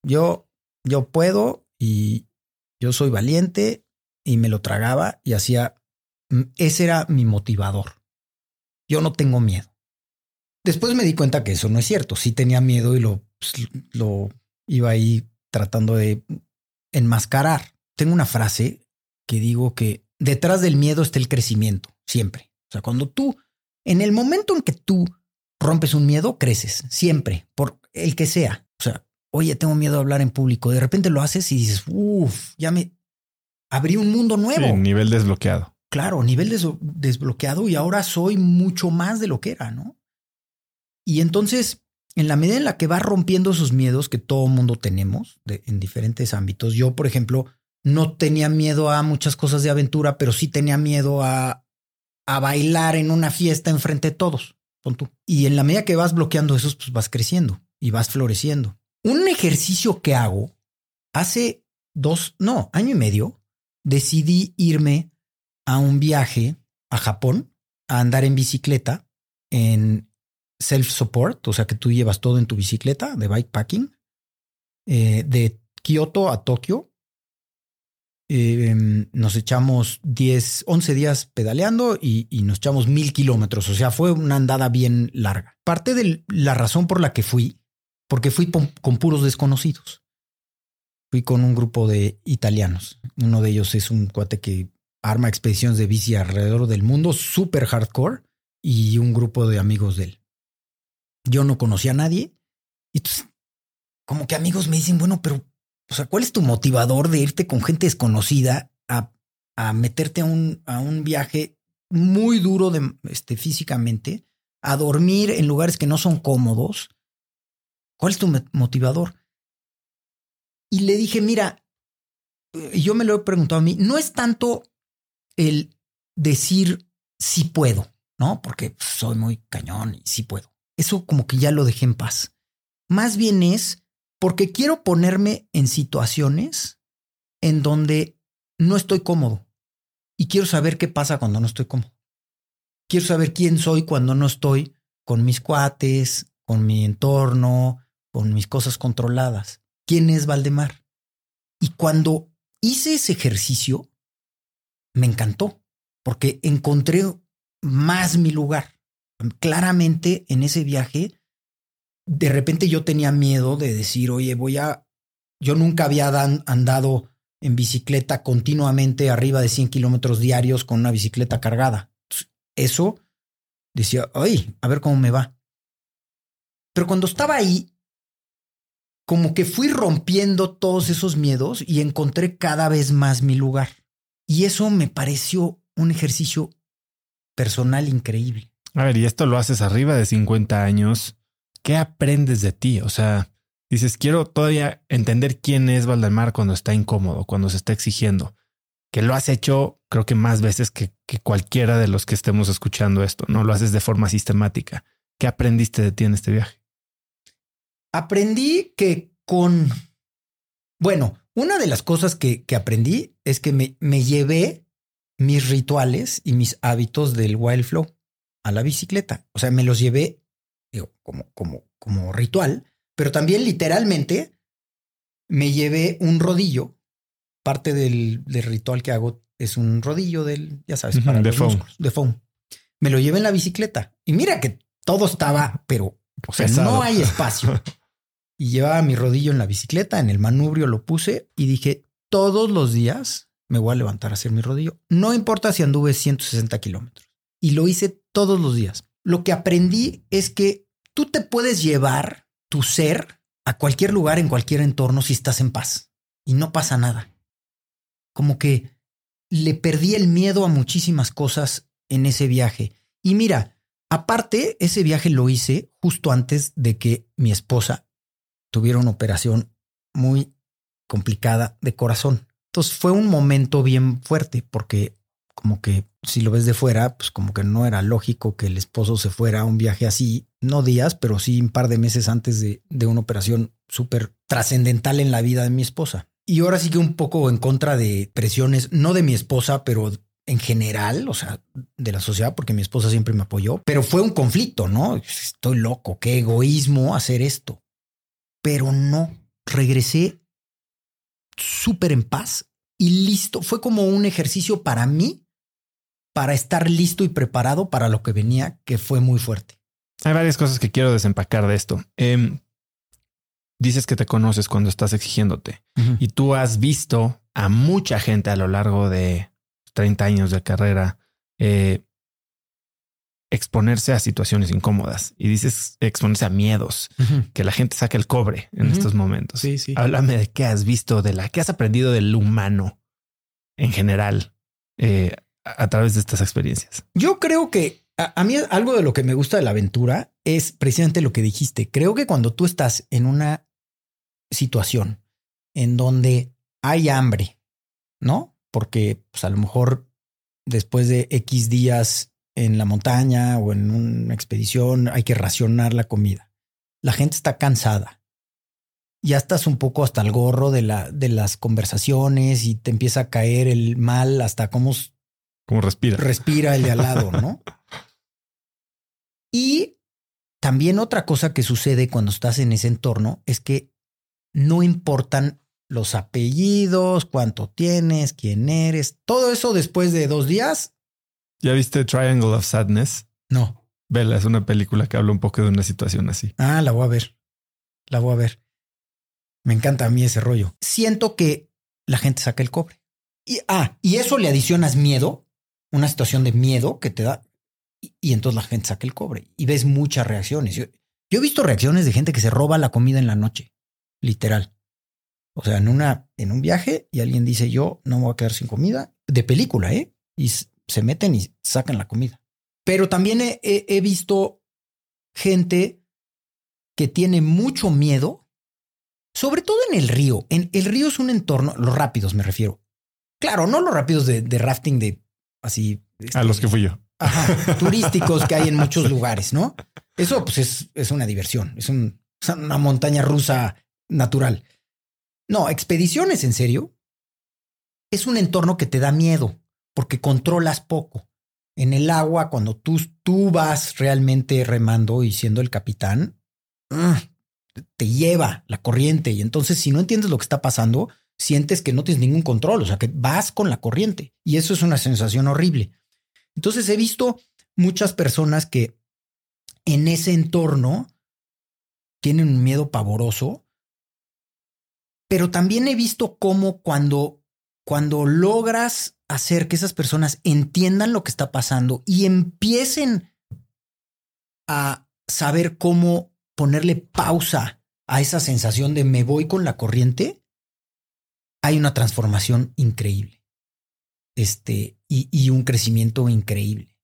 Yo yo puedo y yo soy valiente y me lo tragaba y hacía, mm, ese era mi motivador. Yo no tengo miedo. Después me di cuenta que eso no es cierto. Sí tenía miedo y lo, pues, lo iba ahí tratando de enmascarar. Tengo una frase que digo que detrás del miedo está el crecimiento, siempre. O sea, cuando tú, en el momento en que tú rompes un miedo, creces, siempre, por el que sea. Oye, tengo miedo a hablar en público. De repente lo haces y dices, uff, ya me abrí un mundo nuevo. Sí, nivel desbloqueado. Claro, nivel desbloqueado y ahora soy mucho más de lo que era, ¿no? Y entonces, en la medida en la que vas rompiendo esos miedos que todo mundo tenemos en diferentes ámbitos, yo, por ejemplo, no tenía miedo a muchas cosas de aventura, pero sí tenía miedo a, a bailar en una fiesta enfrente de todos. tú. Y en la medida que vas bloqueando esos, pues vas creciendo y vas floreciendo. Un ejercicio que hago hace dos, no, año y medio, decidí irme a un viaje a Japón a andar en bicicleta en self-support, o sea que tú llevas todo en tu bicicleta de bikepacking, eh, de Kioto a Tokio. Em, nos echamos 10, 11 días pedaleando y, y, nos echamos mil kilómetros. O sea, fue una andada bien larga. Parte de la razón por la que fui porque fui con puros desconocidos. Fui con un grupo de italianos. Uno de ellos es un cuate que arma expediciones de bici alrededor del mundo, súper hardcore, y un grupo de amigos de él. Yo no conocía a nadie. Y como que amigos me dicen, bueno, pero, o sea, ¿cuál es tu motivador de irte con gente desconocida a, a meterte a un, a un viaje muy duro de, este, físicamente, a dormir en lugares que no son cómodos? ¿Cuál es tu motivador? Y le dije, mira, y yo me lo he preguntado a mí, no es tanto el decir si puedo, ¿no? Porque soy muy cañón y sí puedo. Eso como que ya lo dejé en paz. Más bien es porque quiero ponerme en situaciones en donde no estoy cómodo y quiero saber qué pasa cuando no estoy cómodo. Quiero saber quién soy cuando no estoy con mis cuates, con mi entorno, con mis cosas controladas. ¿Quién es Valdemar? Y cuando hice ese ejercicio, me encantó, porque encontré más mi lugar. Claramente en ese viaje, de repente yo tenía miedo de decir, oye, voy a... Yo nunca había andado en bicicleta continuamente arriba de 100 kilómetros diarios con una bicicleta cargada. Eso decía, ay, a ver cómo me va. Pero cuando estaba ahí, como que fui rompiendo todos esos miedos y encontré cada vez más mi lugar. Y eso me pareció un ejercicio personal increíble. A ver, y esto lo haces arriba de 50 años. ¿Qué aprendes de ti? O sea, dices, quiero todavía entender quién es Valdemar cuando está incómodo, cuando se está exigiendo. que lo has hecho, creo que más veces que, que cualquiera de los que estemos escuchando esto, ¿no? Lo haces de forma sistemática. ¿Qué aprendiste de ti en este viaje? Aprendí que con, bueno, una de las cosas que, que aprendí es que me, me llevé mis rituales y mis hábitos del wild flow a la bicicleta. O sea, me los llevé digo, como, como, como ritual, pero también literalmente me llevé un rodillo. Parte del, del ritual que hago es un rodillo del, ya sabes, para de los foam. músculos, de foam. Me lo llevé en la bicicleta y mira que todo estaba, pero o sea, Pesado. no hay espacio. y llevaba mi rodillo en la bicicleta, en el manubrio lo puse y dije, todos los días me voy a levantar a hacer mi rodillo. No importa si anduve 160 kilómetros. Y lo hice todos los días. Lo que aprendí es que tú te puedes llevar tu ser a cualquier lugar, en cualquier entorno, si estás en paz. Y no pasa nada. Como que le perdí el miedo a muchísimas cosas en ese viaje. Y mira, aparte, ese viaje lo hice justo antes de que mi esposa tuviera una operación muy complicada de corazón. Entonces fue un momento bien fuerte porque como que si lo ves de fuera, pues como que no era lógico que el esposo se fuera a un viaje así, no días, pero sí un par de meses antes de, de una operación súper trascendental en la vida de mi esposa. Y ahora sí que un poco en contra de presiones, no de mi esposa, pero en general, o sea, de la sociedad, porque mi esposa siempre me apoyó, pero fue un conflicto, ¿no? Estoy loco, qué egoísmo hacer esto. Pero no, regresé súper en paz y listo. Fue como un ejercicio para mí, para estar listo y preparado para lo que venía, que fue muy fuerte. Hay varias cosas que quiero desempacar de esto. Em, dices que te conoces cuando estás exigiéndote y tú has visto a mucha gente a lo largo de 30 años de carrera eh, exponerse a situaciones incómodas y dices exponerse a miedos, que la gente saque el cobre en estos momentos. Sí, sí. Háblame de qué has visto, de la que has aprendido del humano en general eh, a, a través de estas experiencias. Yo creo que a, a mí algo de lo que me gusta de la aventura es precisamente lo que dijiste. Creo que cuando tú estás en una situación en donde hay hambre, ¿no? Porque pues, a lo mejor después de X días en la montaña o en una expedición hay que racionar la comida. La gente está cansada. Ya estás un poco hasta el gorro de, la, de las conversaciones y te empieza a caer el mal hasta cómo ¿Cómo respira? respira el de al lado, ¿no? Y también otra cosa que sucede cuando estás en ese entorno es que no importan los apellidos, cuánto tienes, quién eres, todo eso después de dos días, ¿Ya viste Triangle of Sadness? no. Vela, es una película que habla un poco de una situación así. Ah, la voy a ver. La voy a ver. Me encanta a mí ese rollo. Siento que la gente saca el cobre. Y, ah, y eso le adicionas miedo, una situación de miedo que te da, y, y entonces la gente saca el cobre y ves muchas reacciones. Yo, yo he visto reacciones de gente que se roba la comida en la noche, literal. O sea, en una, en un viaje y alguien dice yo no me voy a quedar sin comida de película, ¿eh? Y se meten y sacan la comida. Pero también he- visto gente que tiene mucho miedo, sobre todo en el río. En el río es un entorno, los rápidos me refiero. Claro, no los rápidos de, de rafting de así. A los que fui yo. Ajá, turísticos que hay en muchos lugares, ¿no? Eso pues es, es una diversión, es, un- es una montaña rusa natural. No, expediciones en serio es un entorno que te da miedo porque controlas poco. En el agua, cuando tú, tú vas realmente remando y siendo el capitán, ugh, te lleva la corriente y entonces si no entiendes lo que está pasando, sientes que no tienes ningún control, o sea, que vas con la corriente y eso es una sensación horrible. Entonces he visto muchas personas que en ese entorno tienen un miedo pavoroso, pero también he visto cómo cuando, cuando logras hacer que esas personas entiendan lo que está pasando y empiecen a saber cómo ponerle pausa a esa sensación de me voy con la corriente, hay una transformación increíble. Este, y, y un crecimiento increíble.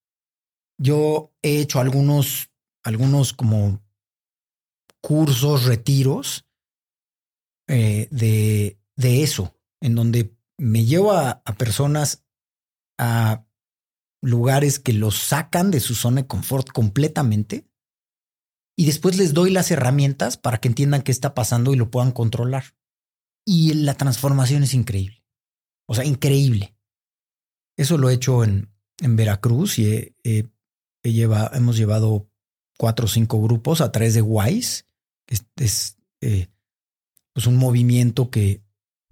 Yo he hecho algunos, algunos como cursos, retiros eh, de, de eso, en donde me llevo a, personas a lugares que los sacan de su zona de confort completamente y después les doy las herramientas para que entiendan qué está pasando y lo puedan controlar. Y la transformación es increíble. O sea, increíble. Eso lo he hecho en, en Veracruz y he, lleva, hemos llevado cuatro o cinco grupos a través de WISE, que es, eh, pues un movimiento que,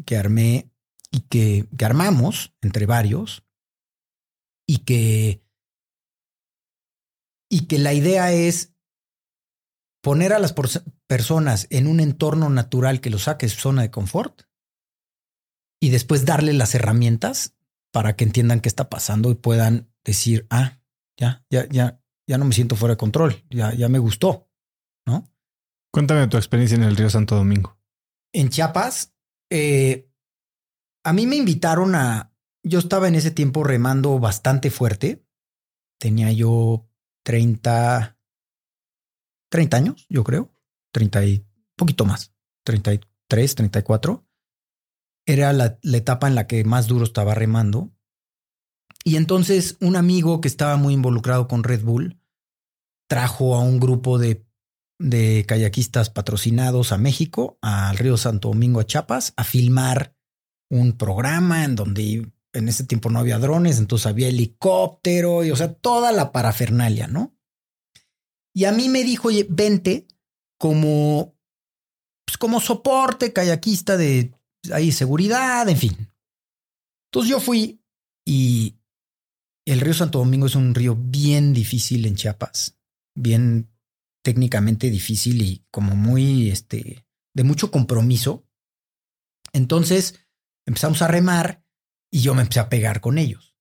que armé y que, que armamos entre varios y que, y que la idea es poner a las personas en un entorno natural que los saque de su zona de confort y después darle las herramientas para que entiendan qué está pasando y puedan decir, ah, ya, ya, ya, ya no me siento fuera de control, ya, ya me gustó, ¿no? Cuéntame tu experiencia en el río Santo Domingo. En Chiapas, eh, a mí me invitaron a, yo estaba en ese tiempo remando bastante fuerte, tenía yo 30, 30 años, yo creo, 30 y poquito más, 33, 34. Era la, la etapa en la que más duro estaba remando. Y entonces un amigo que estaba muy involucrado con Red Bull trajo a un grupo de, de kayakistas patrocinados a México, al río Santo Domingo, a Chiapas, a filmar un programa en donde en ese tiempo no había drones, entonces había helicóptero y, o sea, toda la parafernalia, ¿no? Y a mí me dijo, oye, vente como, pues como soporte kayakista de ahí seguridad, en fin. Entonces yo fui y el río Santo Domingo es un río bien difícil en Chiapas, bien técnicamente difícil y como muy, este, de mucho compromiso. Entonces empezamos a remar y yo me empecé a pegar con ellos.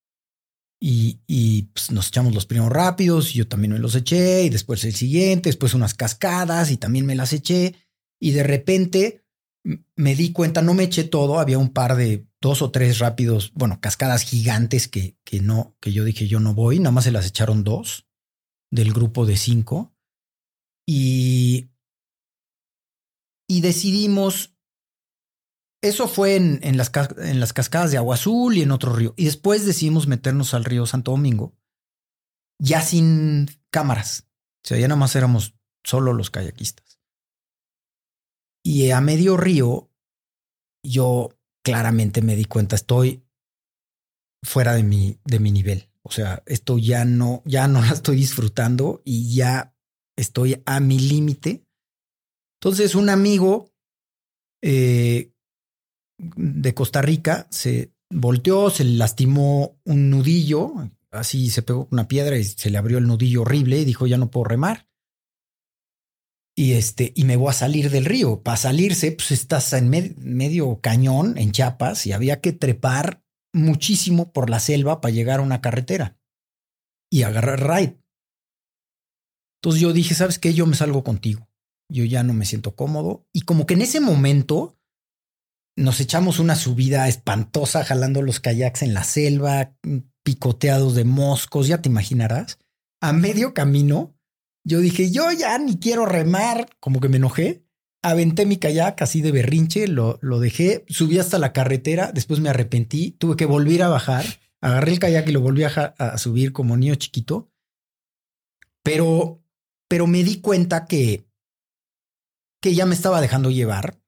Y, pues, nos echamos los primeros rápidos y yo también me los eché y después el siguiente, después unas cascadas y también me las eché. Y de repente me di cuenta, no me eché todo, había un par de dos o tres rápidos, bueno, cascadas gigantes que, que no, que yo dije yo no voy, nada más se las echaron dos del grupo de cinco. Y, y decidimos eso fue en, las, en las cascadas de Agua Azul y en otro río. Y después decidimos meternos al río Santo Domingo, ya sin cámaras. O sea, ya nada más éramos solo los kayakistas. Y a medio río, yo claramente me di cuenta, estoy fuera de mi, de mi nivel. O sea, esto ya no, ya no la estoy disfrutando y ya estoy a mi límite. Entonces, un amigo eh, de Costa Rica se volteó, se lastimó un nudillo, así se pegó una piedra y se le abrió el nudillo horrible y dijo, ya no puedo remar. Y este, y me voy a salir del río. Para salirse, pues estás en medio cañón en Chiapas y había que trepar muchísimo por la selva para llegar a una carretera y agarrar ride. Entonces yo dije, ¿sabes qué? Yo me salgo contigo. Yo ya no me siento cómodo. Y como que en ese momento nos echamos una subida espantosa jalando los kayaks en la selva, picoteados de moscos, ya te imaginarás. A medio camino, yo dije, yo ya ni quiero remar, como que me enojé. Aventé mi kayak así de berrinche, lo, lo dejé, subí hasta la carretera, después me arrepentí, tuve que volver a bajar, agarré el kayak y lo volví a, a subir como niño chiquito. Pero, pero me di cuenta que, que ya me estaba dejando llevar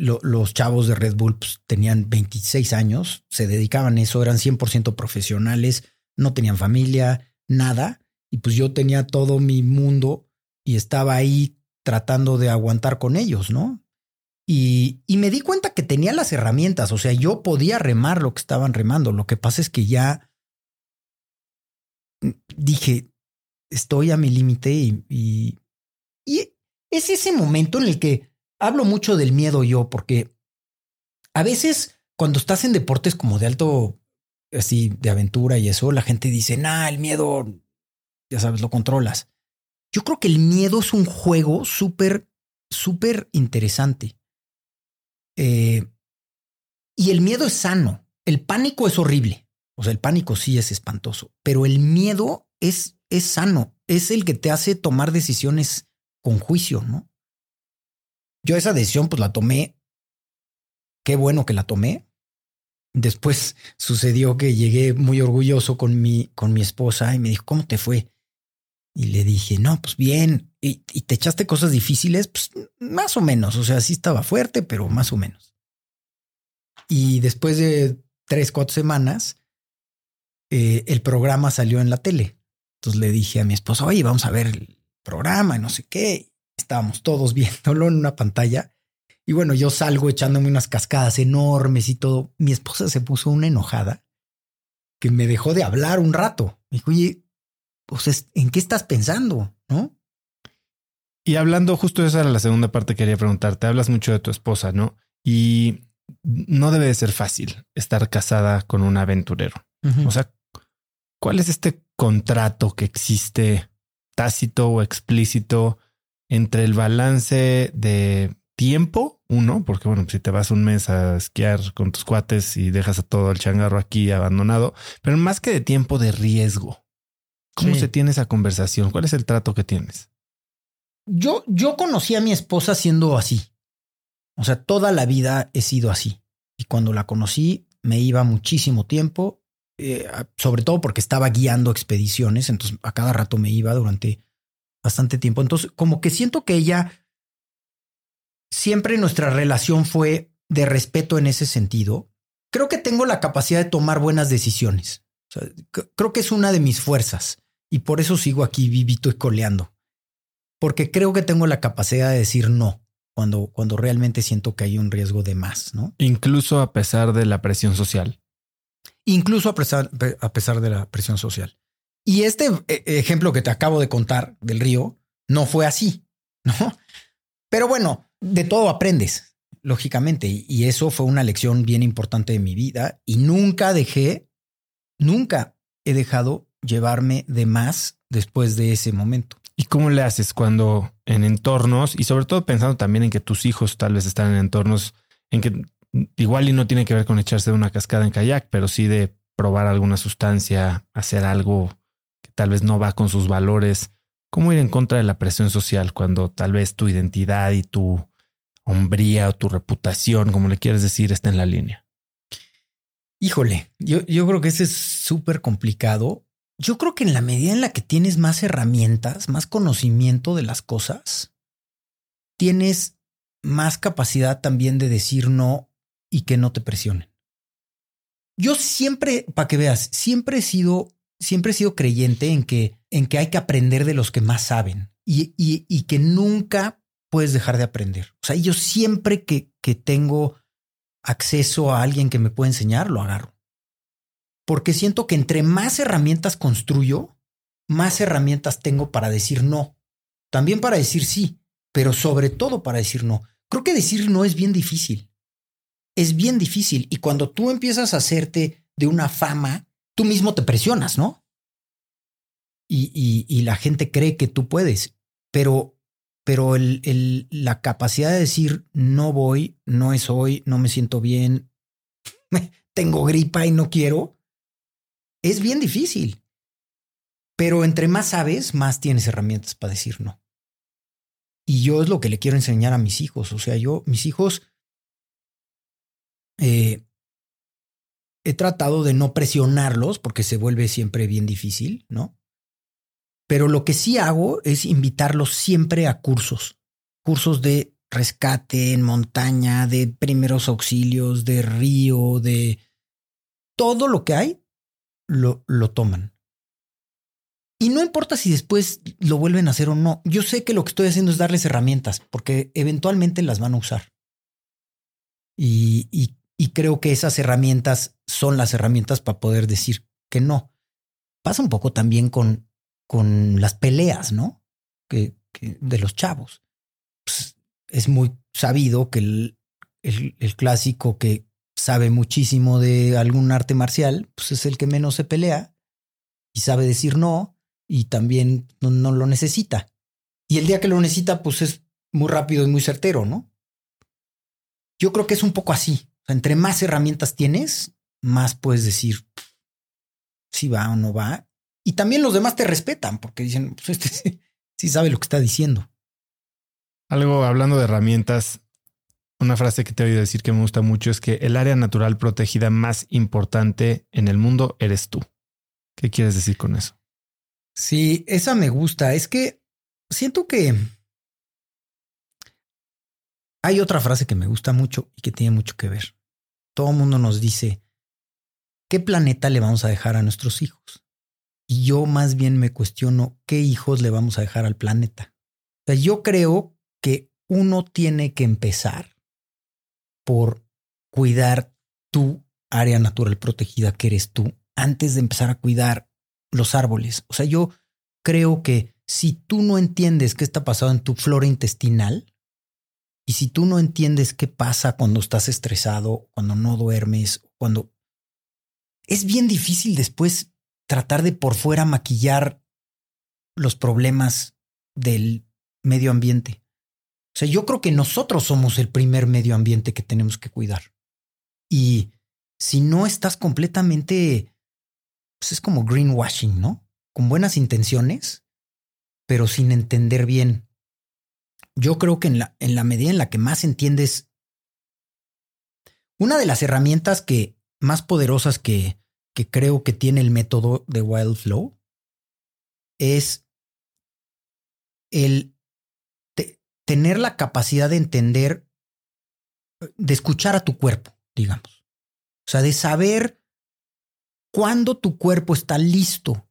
los chavos de Red Bull pues, tenían 26 años, se dedicaban a eso, eran 100% profesionales, no tenían familia, nada. Y pues yo tenía todo mi mundo y estaba ahí tratando de aguantar con ellos, ¿no? Y, y, me di cuenta que tenía las herramientas, o sea, yo podía remar lo que estaban remando. Lo que pasa es que ya dije, estoy a mi límite y, y, y es ese momento en el que hablo mucho del miedo yo, porque a veces cuando estás en deportes como de alto, así, de aventura y eso, la gente dice, nah, el miedo, ya sabes, lo controlas. Yo creo que el miedo es un juego súper, súper interesante. Eh, y el miedo es sano. El pánico es horrible. O sea, el pánico sí es espantoso, pero el miedo es, es sano. Es el que te hace tomar decisiones con juicio, ¿no? Yo esa decisión pues la tomé. Qué bueno que la tomé. después sucedió que llegué muy orgulloso con mi, con mi esposa y me dijo, ¿cómo te fue? Y le dije, no, pues bien. ¿Y, te echaste cosas difíciles? Pues más o menos. O sea, sí estaba fuerte, pero más o menos. Y después de tres, cuatro semanas, eh, el programa salió en la tele. Entonces le dije a mi esposa, oye, vamos a ver el programa y no sé qué. Estábamos todos viéndolo en una pantalla. Y bueno, yo salgo echándome unas cascadas enormes y todo. Mi esposa se puso una enojada que me dejó de hablar un rato. Me dijo, oye, pues, ¿en qué estás pensando? ¿No? Y hablando, justo esa era la segunda parte que quería preguntarte. Hablas mucho de tu esposa, ¿no? Y no debe de ser fácil estar casada con un aventurero. O sea, ¿cuál es este contrato que existe tácito o explícito entre el balance de tiempo, uno, porque bueno, si te vas un mes a esquiar con tus cuates y dejas a todo el changarro aquí abandonado, pero más que de tiempo de riesgo, ¿cómo se tiene esa conversación? ¿Cuál es el trato que tienes? Yo, yo conocí a mi esposa siendo así. O sea, toda la vida he sido así. Y cuando la conocí, me iba muchísimo tiempo, eh, sobre todo porque estaba guiando expediciones, entonces a cada rato me iba durante bastante tiempo. Entonces, como que siento que ella siempre nuestra relación fue de respeto en ese sentido. Creo que tengo la capacidad de tomar buenas decisiones. creo que es una de mis fuerzas y por eso sigo aquí vivito y coleando. Porque creo que tengo la capacidad de decir no cuando, cuando realmente siento que hay un riesgo de más, ¿no? Incluso a pesar de la presión social. Incluso a pesar, a pesar de la presión social. Y este eh, ejemplo que te acabo de contar del río no fue así, ¿no? Pero bueno, de todo aprendes, lógicamente, y eso fue una lección bien importante de mi vida y nunca dejé, nunca he dejado llevarme de más después de ese momento. ¿Y cómo le haces cuando en entornos, y sobre todo pensando también en que tus hijos tal vez están en entornos en que igual y no tiene que ver con echarse de una cascada en kayak, pero sí de probar alguna sustancia, hacer algo tal vez no va con sus valores? ¿Cómo ir en contra de la presión social cuando tal vez tu identidad y tu hombría o tu reputación, como le quieres decir, está en la línea? Híjole, yo, yo creo que ese es súper complicado. Yo creo que en la medida en la que tienes más herramientas, más conocimiento de las cosas, tienes más capacidad también de decir no y que no te presionen. Yo siempre, para que veas, siempre he sido, siempre he sido creyente en que, en que hay que aprender de los que más saben y, y, que nunca puedes dejar de aprender. O sea, yo siempre que, que tengo acceso a alguien que me puede enseñar, lo agarro. Porque siento que entre más herramientas construyo, más herramientas tengo para decir no. También para decir sí, pero sobre todo para decir no. Creo que decir no es bien difícil. Es bien difícil. Y cuando tú empiezas a hacerte de una fama, tú mismo te presionas, ¿no? Y, y, la gente cree que tú puedes. Pero pero el, la capacidad de decir no voy, no es hoy, no me siento bien, tengo gripa y no quiero, es bien difícil. Pero entre más sabes, más tienes herramientas para decir no. Y yo es lo que le quiero enseñar a mis hijos. O sea, yo, mis hijos, eh, he tratado de no presionarlos porque se vuelve siempre bien difícil, ¿no? Pero lo que sí hago es invitarlos siempre a cursos, cursos de rescate en montaña, de primeros auxilios, de río, de todo lo que hay, lo, lo toman. Y no importa si después lo vuelven a hacer o no. Yo sé que lo que estoy haciendo es darles herramientas, porque eventualmente las van a usar. Y, y, y creo que esas herramientas son las herramientas para poder decir que no. Pasa un poco también con con las peleas, ¿no? Que, de los chavos. Pues, es muy sabido que el, el, clásico que sabe muchísimo de algún arte marcial, pues es el que menos se pelea y sabe decir no y también no, no, lo necesita. Y el día que lo necesita, pues es muy rápido y muy certero, ¿no? Yo creo que es un poco así. Sea, entre más herramientas tienes, más puedes decir si va o no va y también los demás te respetan porque dicen, pues este sí, sabe lo que está diciendo. Algo hablando de herramientas, una frase que te he oído decir que me gusta mucho es que el área natural protegida más importante en el mundo eres tú. ¿Qué quieres decir con eso? Sí, esa me gusta. Es que siento que hay otra frase que me gusta mucho y que tiene mucho que ver. Todo el mundo nos dice, ¿qué planeta le vamos a dejar a nuestros hijos? Y yo más bien me cuestiono, ¿qué hijos le vamos a dejar al planeta? O sea, yo creo que uno tiene que empezar por cuidar tu área natural protegida que eres tú antes de empezar a cuidar los árboles. O sea, yo creo que si tú no entiendes qué está pasando en tu flora intestinal y si tú no entiendes qué pasa cuando estás estresado, cuando no duermes, cuando es bien difícil después tratar de por fuera maquillar los problemas del medio ambiente. O sea, yo creo que nosotros somos el primer medio ambiente que tenemos que cuidar. Y si no estás completamente, pues es como greenwashing, ¿no? Con buenas intenciones, pero sin entender bien. Yo creo que en la, en la medida en la que más entiendes, una de las herramientas que más poderosas que, que creo que tiene el método de Wild Flow es el tener la capacidad de entender, de escuchar a tu cuerpo, digamos. O sea, de saber cuándo tu cuerpo está listo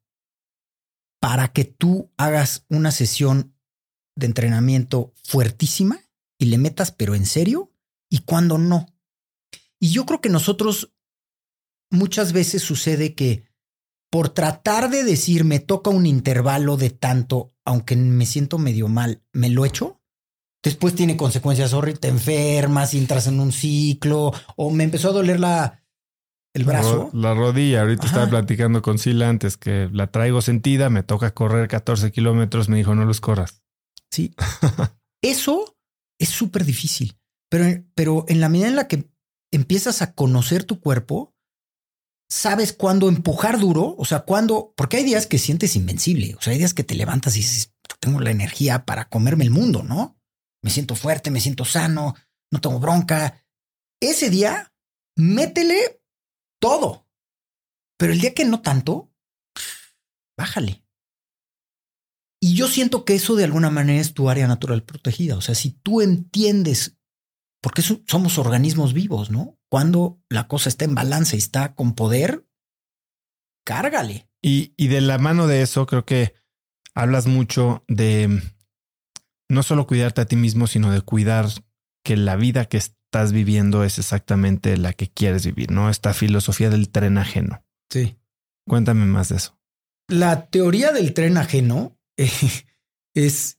para que tú hagas una sesión de entrenamiento fuertísima y le metas, pero en serio, y cuándo no. Y yo creo que nosotros muchas veces sucede que por tratar de decir me toca un intervalo de tanto, aunque me siento medio mal, me lo echo, Después tiene consecuencias horribles, te enfermas, entras en un ciclo, o me empezó a doler la, el brazo. La, rodilla, ahorita estaba platicando con Sila antes que la traigo sentida, me toca correr 14 kilómetros, me dijo no los corras. Sí. Eso es súper difícil, pero, pero en la medida en la que empiezas a conocer tu cuerpo, sabes cuándo empujar duro, o sea, cuándo, porque hay días que sientes invencible, o sea, hay días que te levantas y dices, tengo la energía para comerme el mundo, ¿no? me siento fuerte, me siento sano, no tengo bronca. Ese día, métele todo. Pero el día que no tanto, bájale. Y yo siento que eso de alguna manera es tu área natural protegida. O sea, si tú entiendes, porque somos organismos vivos, ¿no? Cuando la cosa está en balance y está con poder, cárgale. Y, y de la mano de eso, creo que hablas mucho de no solo cuidarte a ti mismo, sino de cuidar que la vida que estás viviendo es exactamente la que quieres vivir, ¿no? Esta filosofía del tren ajeno. Sí. Cuéntame más de eso. La teoría del tren ajeno eh, es,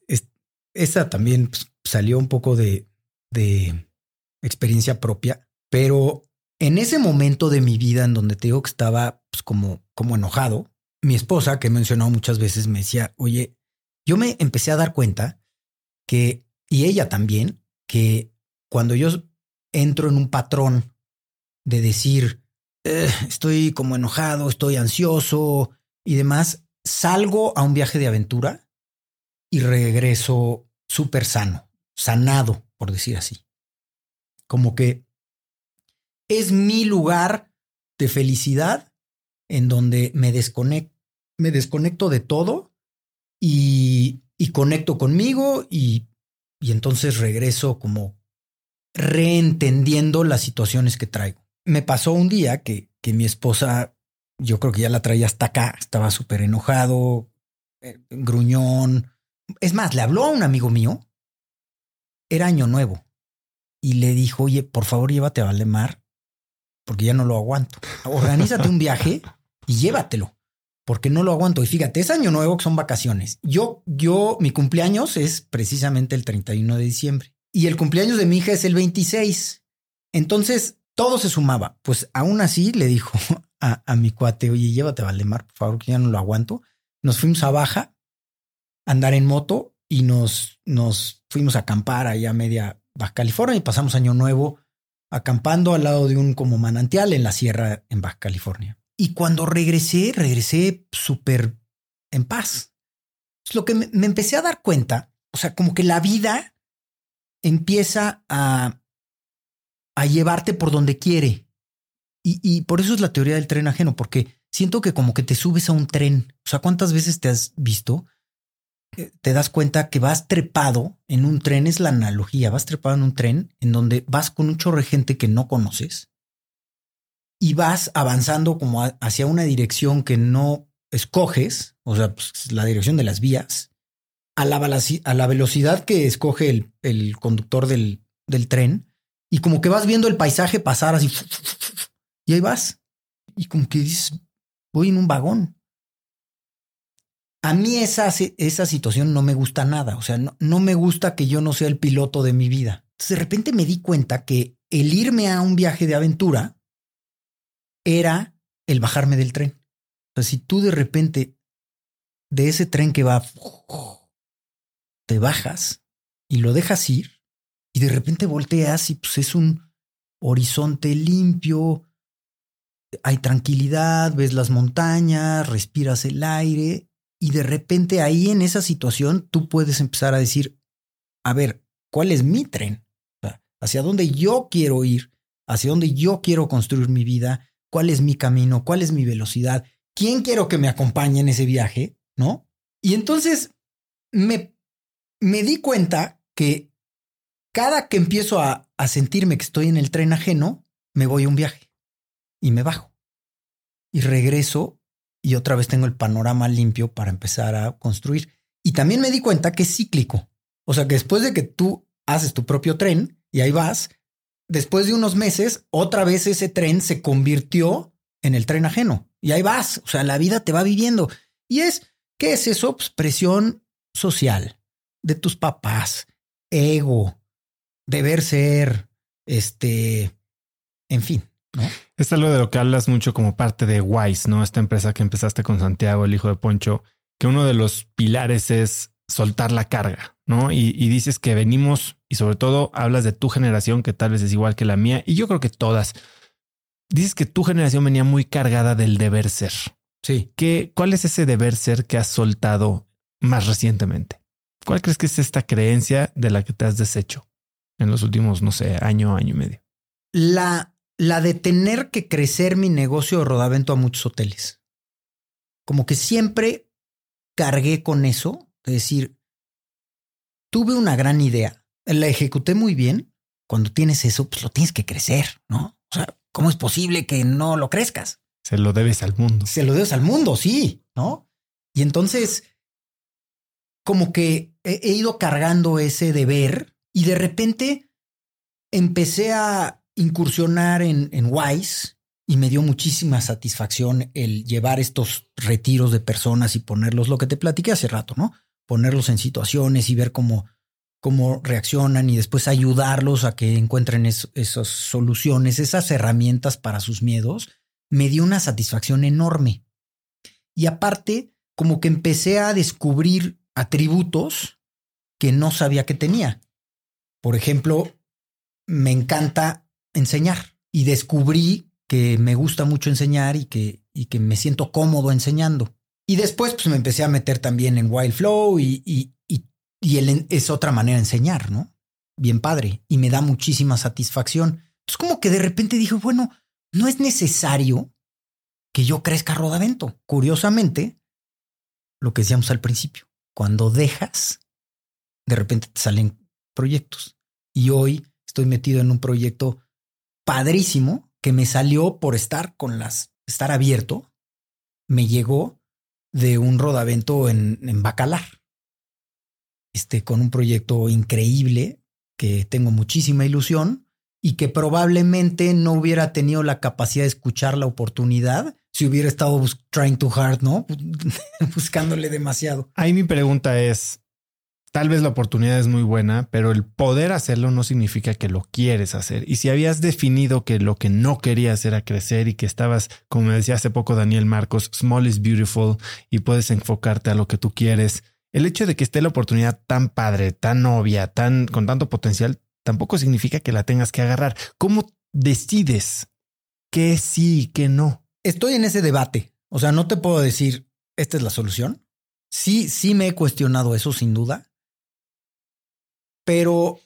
esa también pues, salió un poco de, experiencia propia, pero en ese momento de mi vida en donde te digo que estaba pues, como, como enojado, mi esposa, que he mencionado muchas veces, me decía, oye, yo me empecé a dar cuenta que, y ella también, que cuando yo entro en un patrón de decir, eh, estoy como enojado, estoy ansioso y demás, salgo a un viaje de aventura y regreso súper sano, sanado, por decir así. Como que es mi lugar de felicidad en donde me desconecto, de todo y y conecto conmigo y, y entonces regreso como reentendiendo las situaciones que traigo. Me pasó un día que, que mi esposa, yo creo que ya la traía hasta acá, estaba súper enojado, eh, gruñón. Es más, le habló a un amigo mío, era año nuevo, y le dijo, oye, por favor llévate a Valdemar, porque ya no lo aguanto. Organízate un viaje y llévatelo porque no lo aguanto. Y fíjate, es año nuevo que son vacaciones. Yo, yo, mi cumpleaños es precisamente el 31 de diciembre y el cumpleaños de mi hija es el 26. Entonces todo se sumaba. Pues aún así le dijo a, a mi cuate, oye, llévate a Valdemar, por favor, que ya no lo aguanto. Nos fuimos a Baja, a andar en moto y nos, nos fuimos a acampar allá a media Baja California y pasamos año nuevo acampando al lado de un como manantial en la sierra en Baja California. Y cuando regresé, regresé súper en paz. Lo que me, empecé a dar cuenta, o sea, como que la vida empieza a a llevarte por donde quiere. Y, y por eso es la teoría del tren ajeno, porque siento que como que te subes a un tren. O sea, ¿cuántas veces te has visto? Eh, Te das cuenta que vas trepado en un tren, es la analogía, vas trepado en un tren en donde vas con un chorro de gente que no conoces y vas avanzando como hacia una dirección que no escoges, o sea, pues, la dirección de las vías, a la, a la velocidad que escoge el, el conductor del, del tren, y como que vas viendo el paisaje pasar así, y ahí vas, y como que dices, voy en un vagón. A mí esa, esa situación no me gusta nada, o sea, no, no me gusta que yo no sea el piloto de mi vida. Entonces, de repente me di cuenta que el irme a un viaje de aventura era el bajarme del tren. O sea, si tú de repente de ese tren que va, te bajas y lo dejas ir y de repente volteas y pues es un horizonte limpio, hay tranquilidad, ves las montañas, respiras el aire y de repente ahí en esa situación tú puedes empezar a decir, a ver, ¿cuál es mi tren? ¿Hacia dónde yo quiero ir? ¿Hacia dónde yo quiero construir mi vida? ¿Cuál es mi camino? ¿Cuál es mi velocidad? ¿Quién quiero que me acompañe en ese viaje? ¿No? Y entonces me, me di cuenta que cada que empiezo a, a sentirme que estoy en el tren ajeno, me voy a un viaje y me bajo y regreso y otra vez tengo el panorama limpio para empezar a construir. Y también me di cuenta que es cíclico. O sea que después de que tú haces tu propio tren y ahí vas, después de unos meses, otra vez ese tren se convirtió en el tren ajeno y ahí vas. O sea, la vida te va viviendo. Y es, ¿qué es eso? Pues presión social de tus papás, ego, deber ser, este, en fin, ¿no? Es algo de lo que hablas mucho como parte de Wise, ¿no? Esta empresa que empezaste con Santiago, el hijo de Poncho, que uno de los pilares es soltar la carga, ¿no? Y, y, dices que venimos, y sobre todo hablas de tu generación, que tal vez es igual que la mía, y yo creo que todas. Dices que tu generación venía muy cargada del deber ser. Sí. ¿Qué, ¿Cuál es ese deber ser que has soltado más recientemente? ¿Cuál crees que es esta creencia de la que te has deshecho en los últimos, no sé, año, año y medio? La, la de tener que crecer mi negocio de rodavento a muchos hoteles. Como que siempre cargué con eso, de decir, tuve una gran idea, la ejecuté muy bien. Cuando tienes eso, pues lo tienes que crecer, ¿no? O sea, ¿cómo es posible que no lo crezcas? Se lo debes al mundo. Se lo debes al mundo, sí, ¿no? Y entonces, como que he ido cargando ese deber y de repente empecé a incursionar en, en Wise y me dio muchísima satisfacción el llevar estos retiros de personas y ponerlos, lo que te platiqué hace rato, ¿no? Ponerlos en situaciones y ver cómo, cómo reaccionan y después ayudarlos a que encuentren es, esas soluciones, esas herramientas para sus miedos, me dio una satisfacción enorme. Y aparte, como que empecé a descubrir atributos que no sabía que tenía. Por ejemplo, me encanta enseñar y descubrí que me gusta mucho enseñar y que, y que me siento cómodo enseñando. Y después pues me empecé a meter también en Wild Flow y, y, y, y es otra manera de enseñar, ¿no? Bien padre y me da muchísima satisfacción. Entonces como que de repente dije, bueno, no es necesario que yo crezca rodavento. Curiosamente, lo que decíamos al principio, cuando dejas, de repente te salen proyectos. Y hoy estoy metido en un proyecto padrísimo que me salió por estar con las, estar abierto, me llegó de un rodavento en, en Bacalar. Este, con un proyecto increíble que tengo muchísima ilusión y que probablemente no hubiera tenido la capacidad de escuchar la oportunidad si hubiera estado trying too hard, ¿no? Buscándole demasiado. Ahí mi pregunta es, tal vez la oportunidad es muy buena, pero el poder hacerlo no significa que lo quieres hacer. Y si habías definido que lo que no querías era crecer y que estabas, como me decía hace poco Daniel Marcos, small is beautiful y puedes enfocarte a lo que tú quieres, el hecho de que esté la oportunidad tan padre, tan obvia, tan con tanto potencial, tampoco significa que la tengas que agarrar. ¿Cómo decides qué sí y qué no? Estoy en ese debate. O sea, no te puedo decir, esta es la solución. Sí, sí me he cuestionado eso sin duda. Pero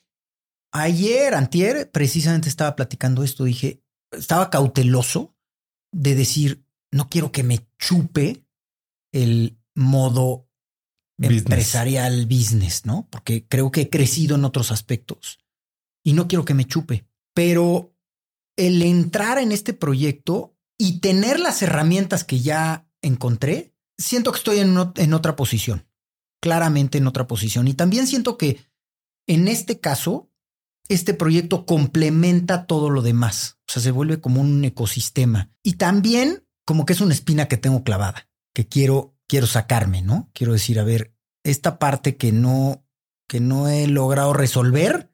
ayer, antier, precisamente estaba platicando esto. Dije, estaba cauteloso de decir, no quiero que me chupe el modo empresarial business, ¿no? Porque creo que he crecido en otros aspectos y no quiero que me chupe. Pero el entrar en este proyecto y tener las herramientas que ya encontré, siento que estoy en, en otra posición, claramente en otra posición. Y también siento que en este caso, este proyecto complementa todo lo demás. O sea, se vuelve como un ecosistema. Y también como que es una espina que tengo clavada, que quiero, quiero sacarme, ¿no? Quiero decir, a ver, esta parte que no, que no he logrado resolver,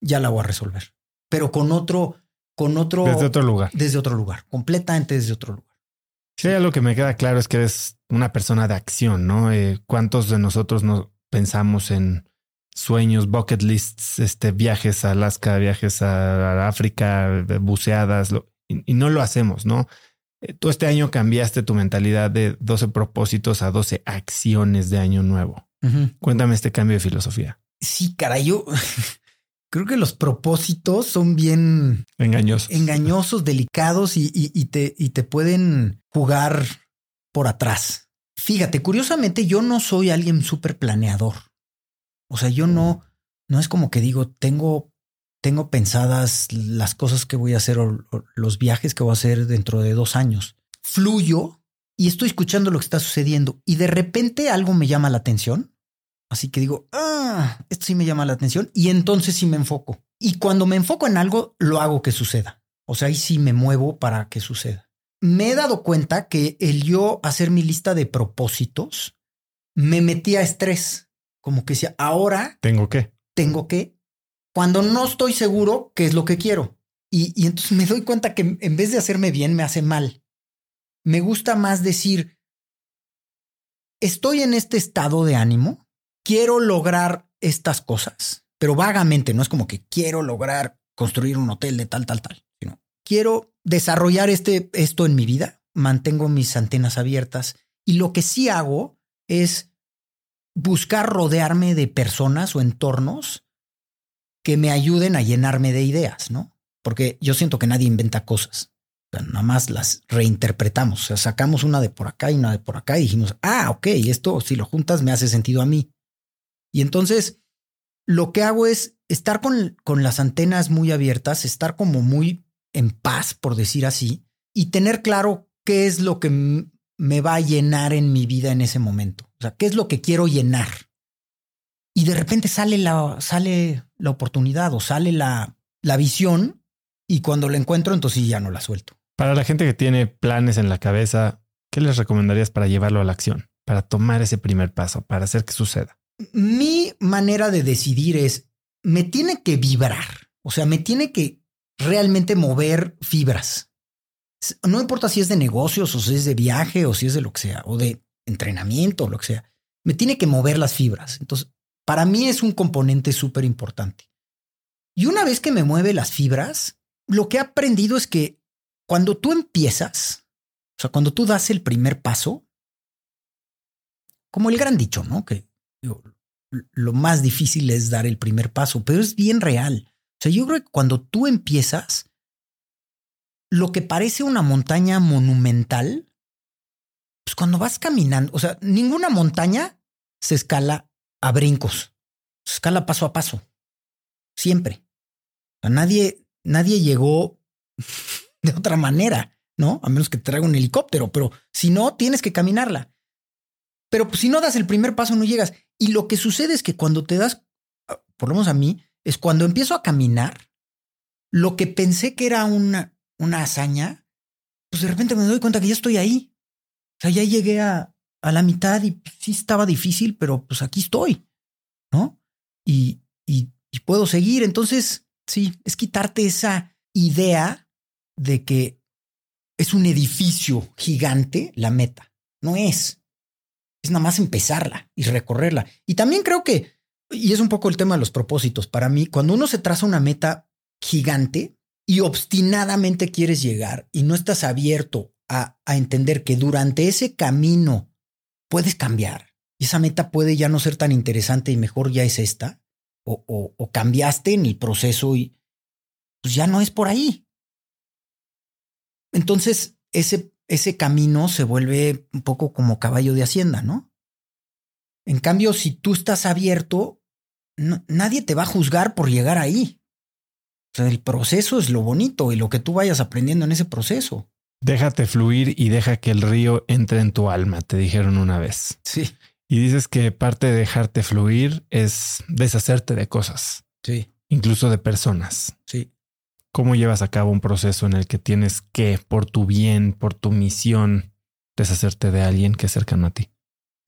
ya la voy a resolver. Pero con otro, con otro. Desde otro lugar. Desde otro lugar, completamente desde otro lugar. Sí, lo que me queda claro es que eres una persona de acción, ¿no? Eh, ¿Cuántos de nosotros no pensamos en sueños, bucket lists, este, viajes a Alaska, viajes a África, buceadas, y, no lo hacemos, ¿no? Eh, tú este año cambiaste tu mentalidad de 12 propósitos a 12 acciones de año nuevo. Cuéntame este cambio de filosofía. Sí, cara, yo creo que los propósitos son bien engañosos, engañosos, delicados y, y, te, y te pueden jugar por atrás. Fíjate, curiosamente yo no soy alguien súper planeador. O sea, yo no, no es como que digo, tengo, tengo pensadas las cosas que voy a hacer o, los viajes que voy a hacer dentro de dos años. Fluyo y estoy escuchando lo que está sucediendo y de repente algo me llama la atención. Así que digo, ah, esto sí me llama la atención y entonces sí me enfoco. Y cuando me enfoco en algo, lo hago que suceda. O sea, ahí sí me muevo para que suceda. Me he dado cuenta que el yo hacer mi lista de propósitos me metía estrés como que decía, ahora tengo que, tengo que, cuando no estoy seguro qué es lo que quiero. Y, y entonces me doy cuenta que en vez de hacerme bien, me hace mal. Me gusta más decir, estoy en este estado de ánimo, quiero lograr estas cosas, pero vagamente, no es como que quiero lograr construir un hotel de tal, tal, tal, sino quiero desarrollar este, esto en mi vida, mantengo mis antenas abiertas y lo que sí hago es buscar rodearme de personas o entornos que me ayuden a llenarme de ideas, ¿no? Porque yo siento que nadie inventa cosas. nada más las reinterpretamos. O sea, sacamos una de por acá y una de por acá y dijimos, ah, ok, esto si lo juntas me hace sentido a mí. Y entonces lo que hago es estar con, con las antenas muy abiertas, estar como muy en paz, por decir así, y tener claro qué es lo que me va a llenar en mi vida en ese momento. O sea, ¿qué es lo que quiero llenar? Y de repente sale la, sale la oportunidad o sale la, la visión y cuando la encuentro, entonces ya no la suelto. Para la gente que tiene planes en la cabeza, ¿qué les recomendarías para llevarlo a la acción? Para tomar ese primer paso, para hacer que suceda. Mi manera de decidir es, me tiene que vibrar, o sea, me tiene que realmente mover fibras. No importa si es de negocios o si es de viaje o si es de lo que sea, o de entrenamiento lo que sea. Me tiene que mover las fibras. Entonces, para mí es un componente súper importante. Y una vez que me mueve las fibras, lo que he aprendido es que cuando tú empiezas, o sea, cuando tú das el primer paso, como el gran dicho, ¿no? Que lo más difícil es dar el primer paso, pero es bien real. O sea, yo creo que cuando tú empiezas, lo que parece una montaña monumental pues cuando vas caminando, o sea, ninguna montaña se escala a brincos, se escala paso a paso, siempre. O nadie, nadie llegó de otra manera, ¿no? A menos que te traiga un helicóptero, pero si no, tienes que caminarla. Pero pues, si no das el primer paso, no llegas. Y lo que sucede es que cuando te das, por lo menos a mí, es cuando empiezo a caminar, lo que pensé que era una, una hazaña, pues de repente me doy cuenta que ya estoy ahí. O sea, ya llegué a, a la mitad y sí estaba difícil, pero pues aquí estoy, ¿no? Y, y, y puedo seguir. Entonces, sí, es quitarte esa idea de que es un edificio gigante la meta. No es. Es nada más empezarla y recorrerla. Y también creo que, y es un poco el tema de los propósitos, para mí, cuando uno se traza una meta gigante y obstinadamente quieres llegar y no estás abierto a, entender que durante ese camino puedes cambiar y esa meta puede ya no ser tan interesante y mejor ya es esta, o, cambiaste en el proceso y pues ya no es por ahí. Entonces, ese, ese camino se vuelve un poco como caballo de hacienda, ¿no? En cambio, si tú estás abierto, nadie te va a juzgar por llegar ahí. O sea, el proceso es lo bonito y lo que tú vayas aprendiendo en ese proceso. Déjate fluir y deja que el río entre en tu alma, te dijeron una vez. Sí. Y dices que parte de dejarte fluir es deshacerte de cosas. Sí. Incluso de personas. Sí. ¿Cómo llevas a cabo un proceso en el que tienes que, por tu bien, por tu misión, deshacerte de alguien que es cercano a ti?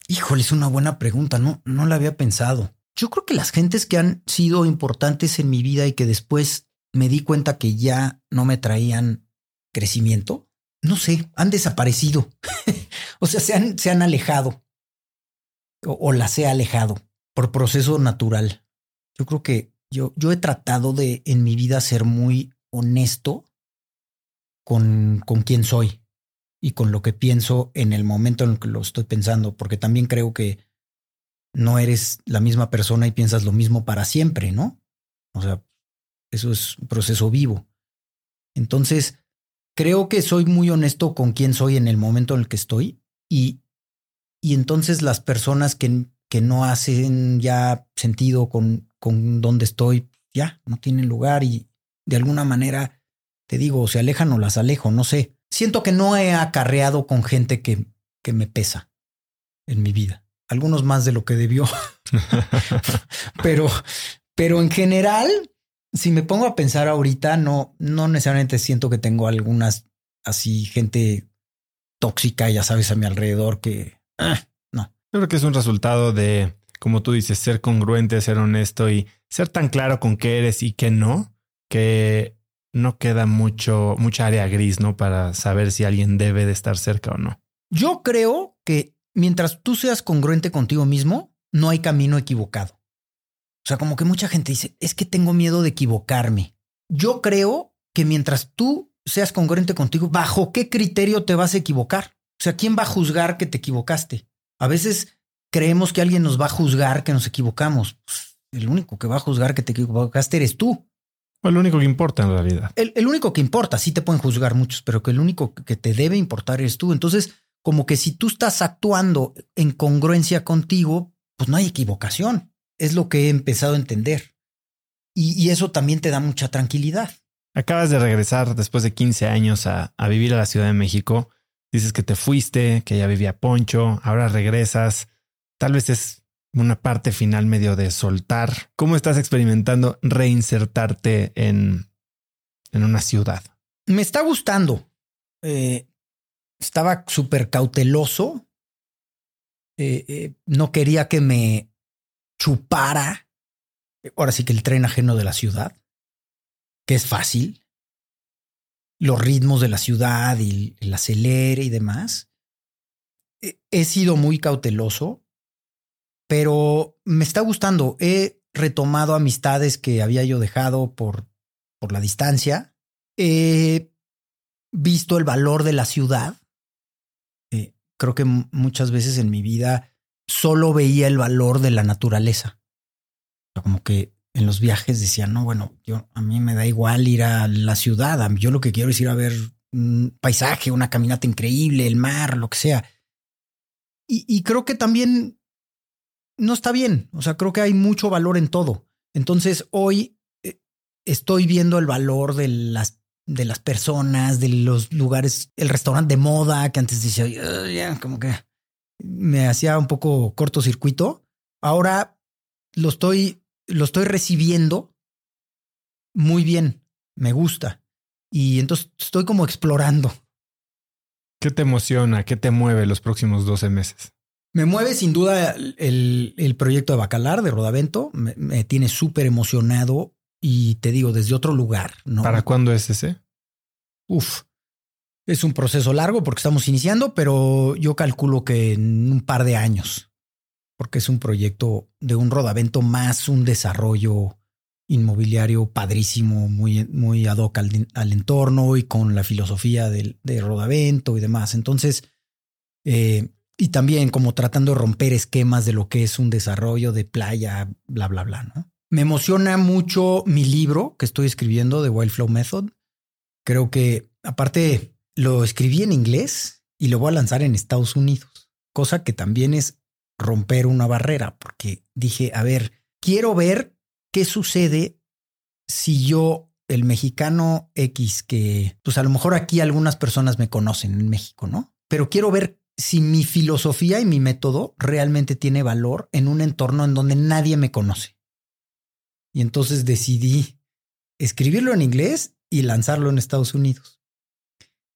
Híjole, es una buena pregunta. No, no la había pensado. Yo creo que las gentes que han sido importantes en mi vida y que después me di cuenta que ya no me traían crecimiento, no sé, han desaparecido. o sea, se han, se han alejado o, las he alejado por proceso natural. Yo creo que yo, yo he tratado de en mi vida ser muy honesto con, con quién soy y con lo que pienso en el momento en el que lo estoy pensando, porque también creo que no eres la misma persona y piensas lo mismo para siempre, ¿no? O sea, eso es un proceso vivo. Entonces, creo que soy muy honesto con quién soy en el momento en el que estoy y, y entonces las personas que, que no hacen ya sentido con, con dónde estoy, ya no tienen lugar y de alguna manera, te digo, se alejan o las alejo, no sé. Siento que no he acarreado con gente que, que me pesa en mi vida. Algunos más de lo que debió. pero, pero en general, si me pongo a pensar ahorita, no, no necesariamente siento que tengo algunas así gente tóxica, ya sabes, a mi alrededor que ah, no. creo que es un resultado de, como tú dices, ser congruente, ser honesto y ser tan claro con qué eres y qué no, que no queda mucho, mucha área gris, ¿no? Para saber si alguien debe de estar cerca o no. Yo creo que mientras tú seas congruente contigo mismo, no hay camino equivocado. O sea, como que mucha gente dice, es que tengo miedo de equivocarme. Yo creo que mientras tú seas congruente contigo, ¿bajo qué criterio te vas a equivocar? O sea, ¿quién va a juzgar que te equivocaste? A veces creemos que alguien nos va a juzgar que nos equivocamos. Pues, el único que va a juzgar que te equivocaste eres tú. O el único que importa en realidad. El, el, único que importa, sí te pueden juzgar muchos, pero que el único que te debe importar eres tú. Entonces, como que si tú estás actuando en congruencia contigo, pues no hay equivocación. Es lo que he empezado a entender. Y, eso también te da mucha tranquilidad. Acabas de regresar después de 15 años a, a, vivir a la Ciudad de México. Dices que te fuiste, que ya vivía Poncho, ahora regresas. Tal vez es una parte final medio de soltar. ¿Cómo estás experimentando reinsertarte en, en una ciudad? Me está gustando. Eh, estaba súper cauteloso. Eh, eh, no quería que me chupara, ahora sí que el tren ajeno de la ciudad, que es fácil, los ritmos de la ciudad y el acelere y demás. He sido muy cauteloso, pero me está gustando. He retomado amistades que había yo dejado por, por la distancia. He visto el valor de la ciudad. Eh, creo que muchas veces en mi vida solo veía el valor de la naturaleza. Como que en los viajes decía, no, bueno, yo a mí me da igual ir a la ciudad, yo lo que quiero es ir a ver un paisaje, una caminata increíble, el mar, lo que sea. Y, creo que también no está bien, o sea, creo que hay mucho valor en todo. Entonces hoy eh, estoy viendo el valor de las de las personas, de los lugares, el restaurante de moda que antes decía, como que me hacía un poco cortocircuito. Ahora lo estoy, lo estoy recibiendo muy bien. Me gusta. Y entonces estoy como explorando. ¿Qué te emociona? ¿Qué te mueve los próximos 12 meses? Me mueve sin duda el, el proyecto de Bacalar de Rodavento. Me, me tiene súper emocionado y te digo, desde otro lugar. ¿no? ¿Para cuándo es ese? Uf, es un proceso largo porque estamos iniciando, pero yo calculo que en un par de años, porque es un proyecto de un rodavento más un desarrollo inmobiliario padrísimo, muy, muy ad hoc al, entorno y con la filosofía del, de rodavento y demás. Entonces, eh, y también como tratando de romper esquemas de lo que es un desarrollo de playa, bla, bla, bla, ¿no? Me emociona mucho mi libro que estoy escribiendo de Wild Flow Method. Creo que aparte lo escribí en inglés y lo voy a lanzar en Estados Unidos, cosa que también es romper una barrera, porque dije, a ver, quiero ver qué sucede si yo, el mexicano X, que pues a lo mejor aquí algunas personas me conocen en México, ¿no? Pero quiero ver si mi filosofía y mi método realmente tiene valor en un entorno en donde nadie me conoce. Y entonces decidí escribirlo en inglés y lanzarlo en Estados Unidos.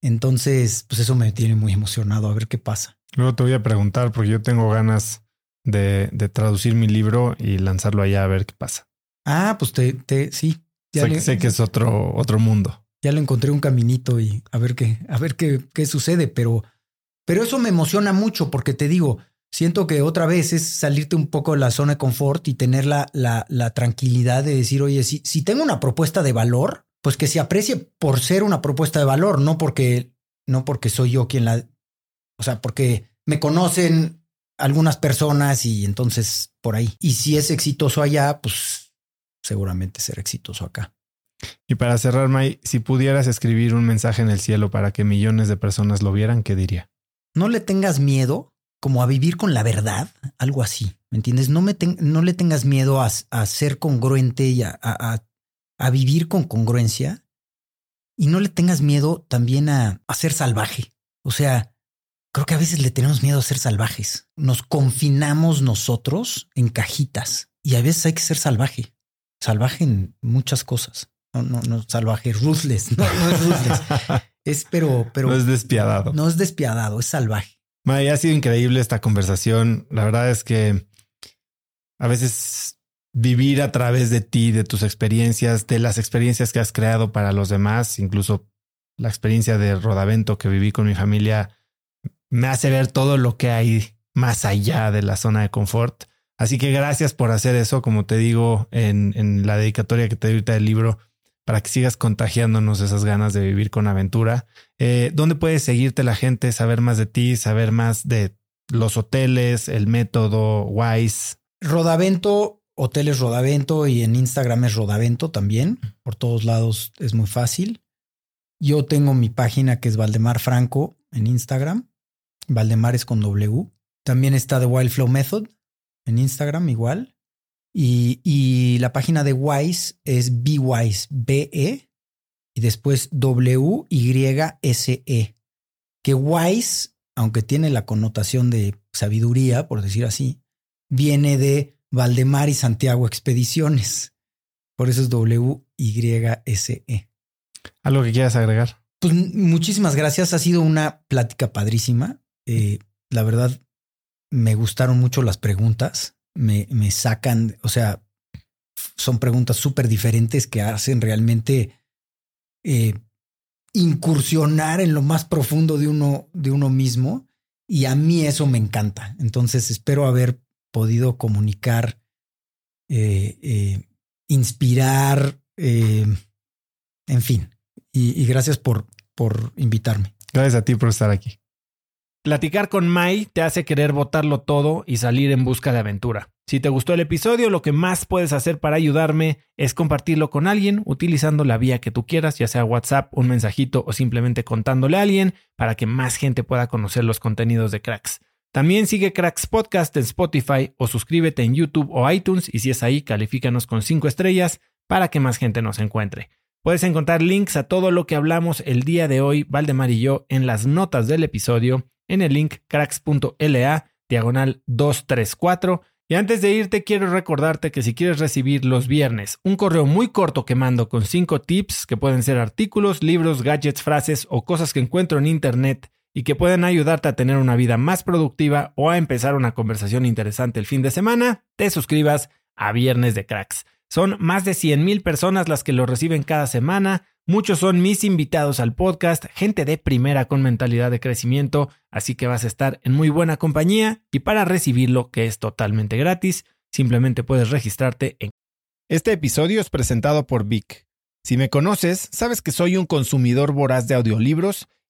Entonces, pues eso me tiene muy emocionado a ver qué pasa. Luego te voy a preguntar porque yo tengo ganas de, traducir mi libro y lanzarlo allá a ver qué pasa. Ah, pues te, te sí. Ya sé, que es otro, otro mundo. Ya le encontré un caminito y a ver qué, a ver qué, qué sucede, pero, pero eso me emociona mucho porque te digo, siento que otra vez es salirte un poco de la zona de confort y tener la, la, tranquilidad de decir, oye, si, si tengo una propuesta de valor, pues que se aprecie por ser una propuesta de valor, no porque, no porque soy yo quien la, o sea, porque me conocen algunas personas y entonces por ahí. Y si es exitoso allá, pues seguramente será exitoso acá. Y para cerrar, May, si pudieras escribir un mensaje en el cielo para que millones de personas lo vieran, ¿qué diría? No le tengas miedo como a vivir con la verdad, algo así. ¿Me entiendes? No, me no le tengas miedo a, ser congruente y a, a, vivir con congruencia. Y no le tengas miedo también a, a ser salvaje. O sea, creo que a veces le tenemos miedo a ser salvajes. Nos confinamos nosotros en cajitas y a veces hay que ser salvaje. Salvaje en muchas cosas. No, no, no, salvaje, ruthless. No, no es ruthless. es pero, pero. No es despiadado. No es despiadado, es salvaje. May, ha sido increíble esta conversación. La verdad es que a veces vivir a través de ti, de tus experiencias, de las experiencias que has creado para los demás, incluso la experiencia de Rodavento que viví con mi familia, me hace ver todo lo que hay más allá de la zona de confort. Así que gracias por hacer eso, como te digo en, la dedicatoria que te doy ahorita del libro para que sigas contagiándonos esas ganas de vivir con aventura. Eh, ¿Dónde puedes seguirte la gente, saber más de ti, saber más de los hoteles, el método Wise? Rodavento, hoteles Rodavento y en Instagram es Rodavento también. Por todos lados es muy fácil. Yo tengo mi página que es Valdemar Franco en Instagram. Valdemar es con W. También está The Wild Flow Method en Instagram igual. Y, la página de Wise es BeWise, B-E, y después W-Y-S-E. Que Wise, aunque tiene la connotación de sabiduría, por decir así, viene de Valdemar y Santiago Expediciones. Por eso es W-Y-S-E. ¿Algo que quieras agregar? Pues muchísimas gracias. Ha sido una plática padrísima. Eh, la verdad, me gustaron mucho las preguntas me, me sacan, o sea, son preguntas súper diferentes que hacen realmente eh, incursionar en lo más profundo de uno, de uno mismo. Y a mí eso me encanta. Entonces espero haber podido comunicar, eh, eh, inspirar, en fin. Y, y gracias por, por invitarme. Gracias a ti por estar aquí. Platicar con Mai te hace querer botarlo todo y salir en busca de aventura. Si te gustó el episodio, lo que más puedes hacer para ayudarme es compartirlo con alguien utilizando la vía que tú quieras, ya sea WhatsApp, un mensajito o simplemente contándole a alguien para que más gente pueda conocer los contenidos de Cracks. También sigue Cracks Podcast en Spotify o suscríbete en YouTube o iTunes y si es ahí, califícanos con 5 estrellas para que más gente nos encuentre. Puedes encontrar links a todo lo que hablamos el día de hoy, Valdemar y yo, en las notas del episodio en el link cracks.la diagonal 234. Y antes de irte, quiero recordarte que si quieres recibir los viernes un correo muy corto que mando con 5 tips que pueden ser artículos, libros, gadgets, frases o cosas que encuentro en internet y que pueden ayudarte a tener una vida más productiva o a empezar una conversación interesante el fin de semana, te suscribas a Viernes de Cracks. Son más de 100.000 personas las que lo reciben cada semana. Muchos son mis invitados al podcast, gente de primera con mentalidad de crecimiento, así que vas a estar en muy buena compañía y para recibirlo, que es totalmente gratis, simplemente puedes registrarte en... Este episodio es presentado por Vic. Si me conoces, sabes que soy un consumidor voraz de audiolibros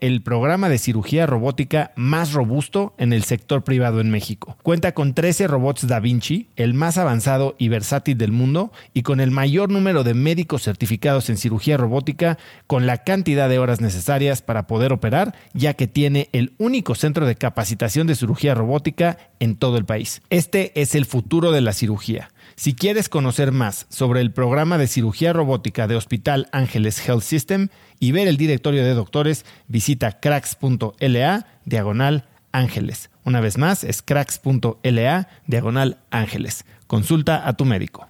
el programa de cirugía robótica más robusto en el sector privado en México. Cuenta con 13 robots Da Vinci, el más avanzado y versátil del mundo, y con el mayor número de médicos certificados en cirugía robótica, con la cantidad de horas necesarias para poder operar, ya que tiene el único centro de capacitación de cirugía robótica en todo el país. Este es el futuro de la cirugía. Si quieres conocer más sobre el programa de cirugía robótica de Hospital Ángeles Health System y ver el directorio de doctores, visita cracks.la diagonal ángeles. Una vez más, es cracks.la diagonal ángeles. Consulta a tu médico.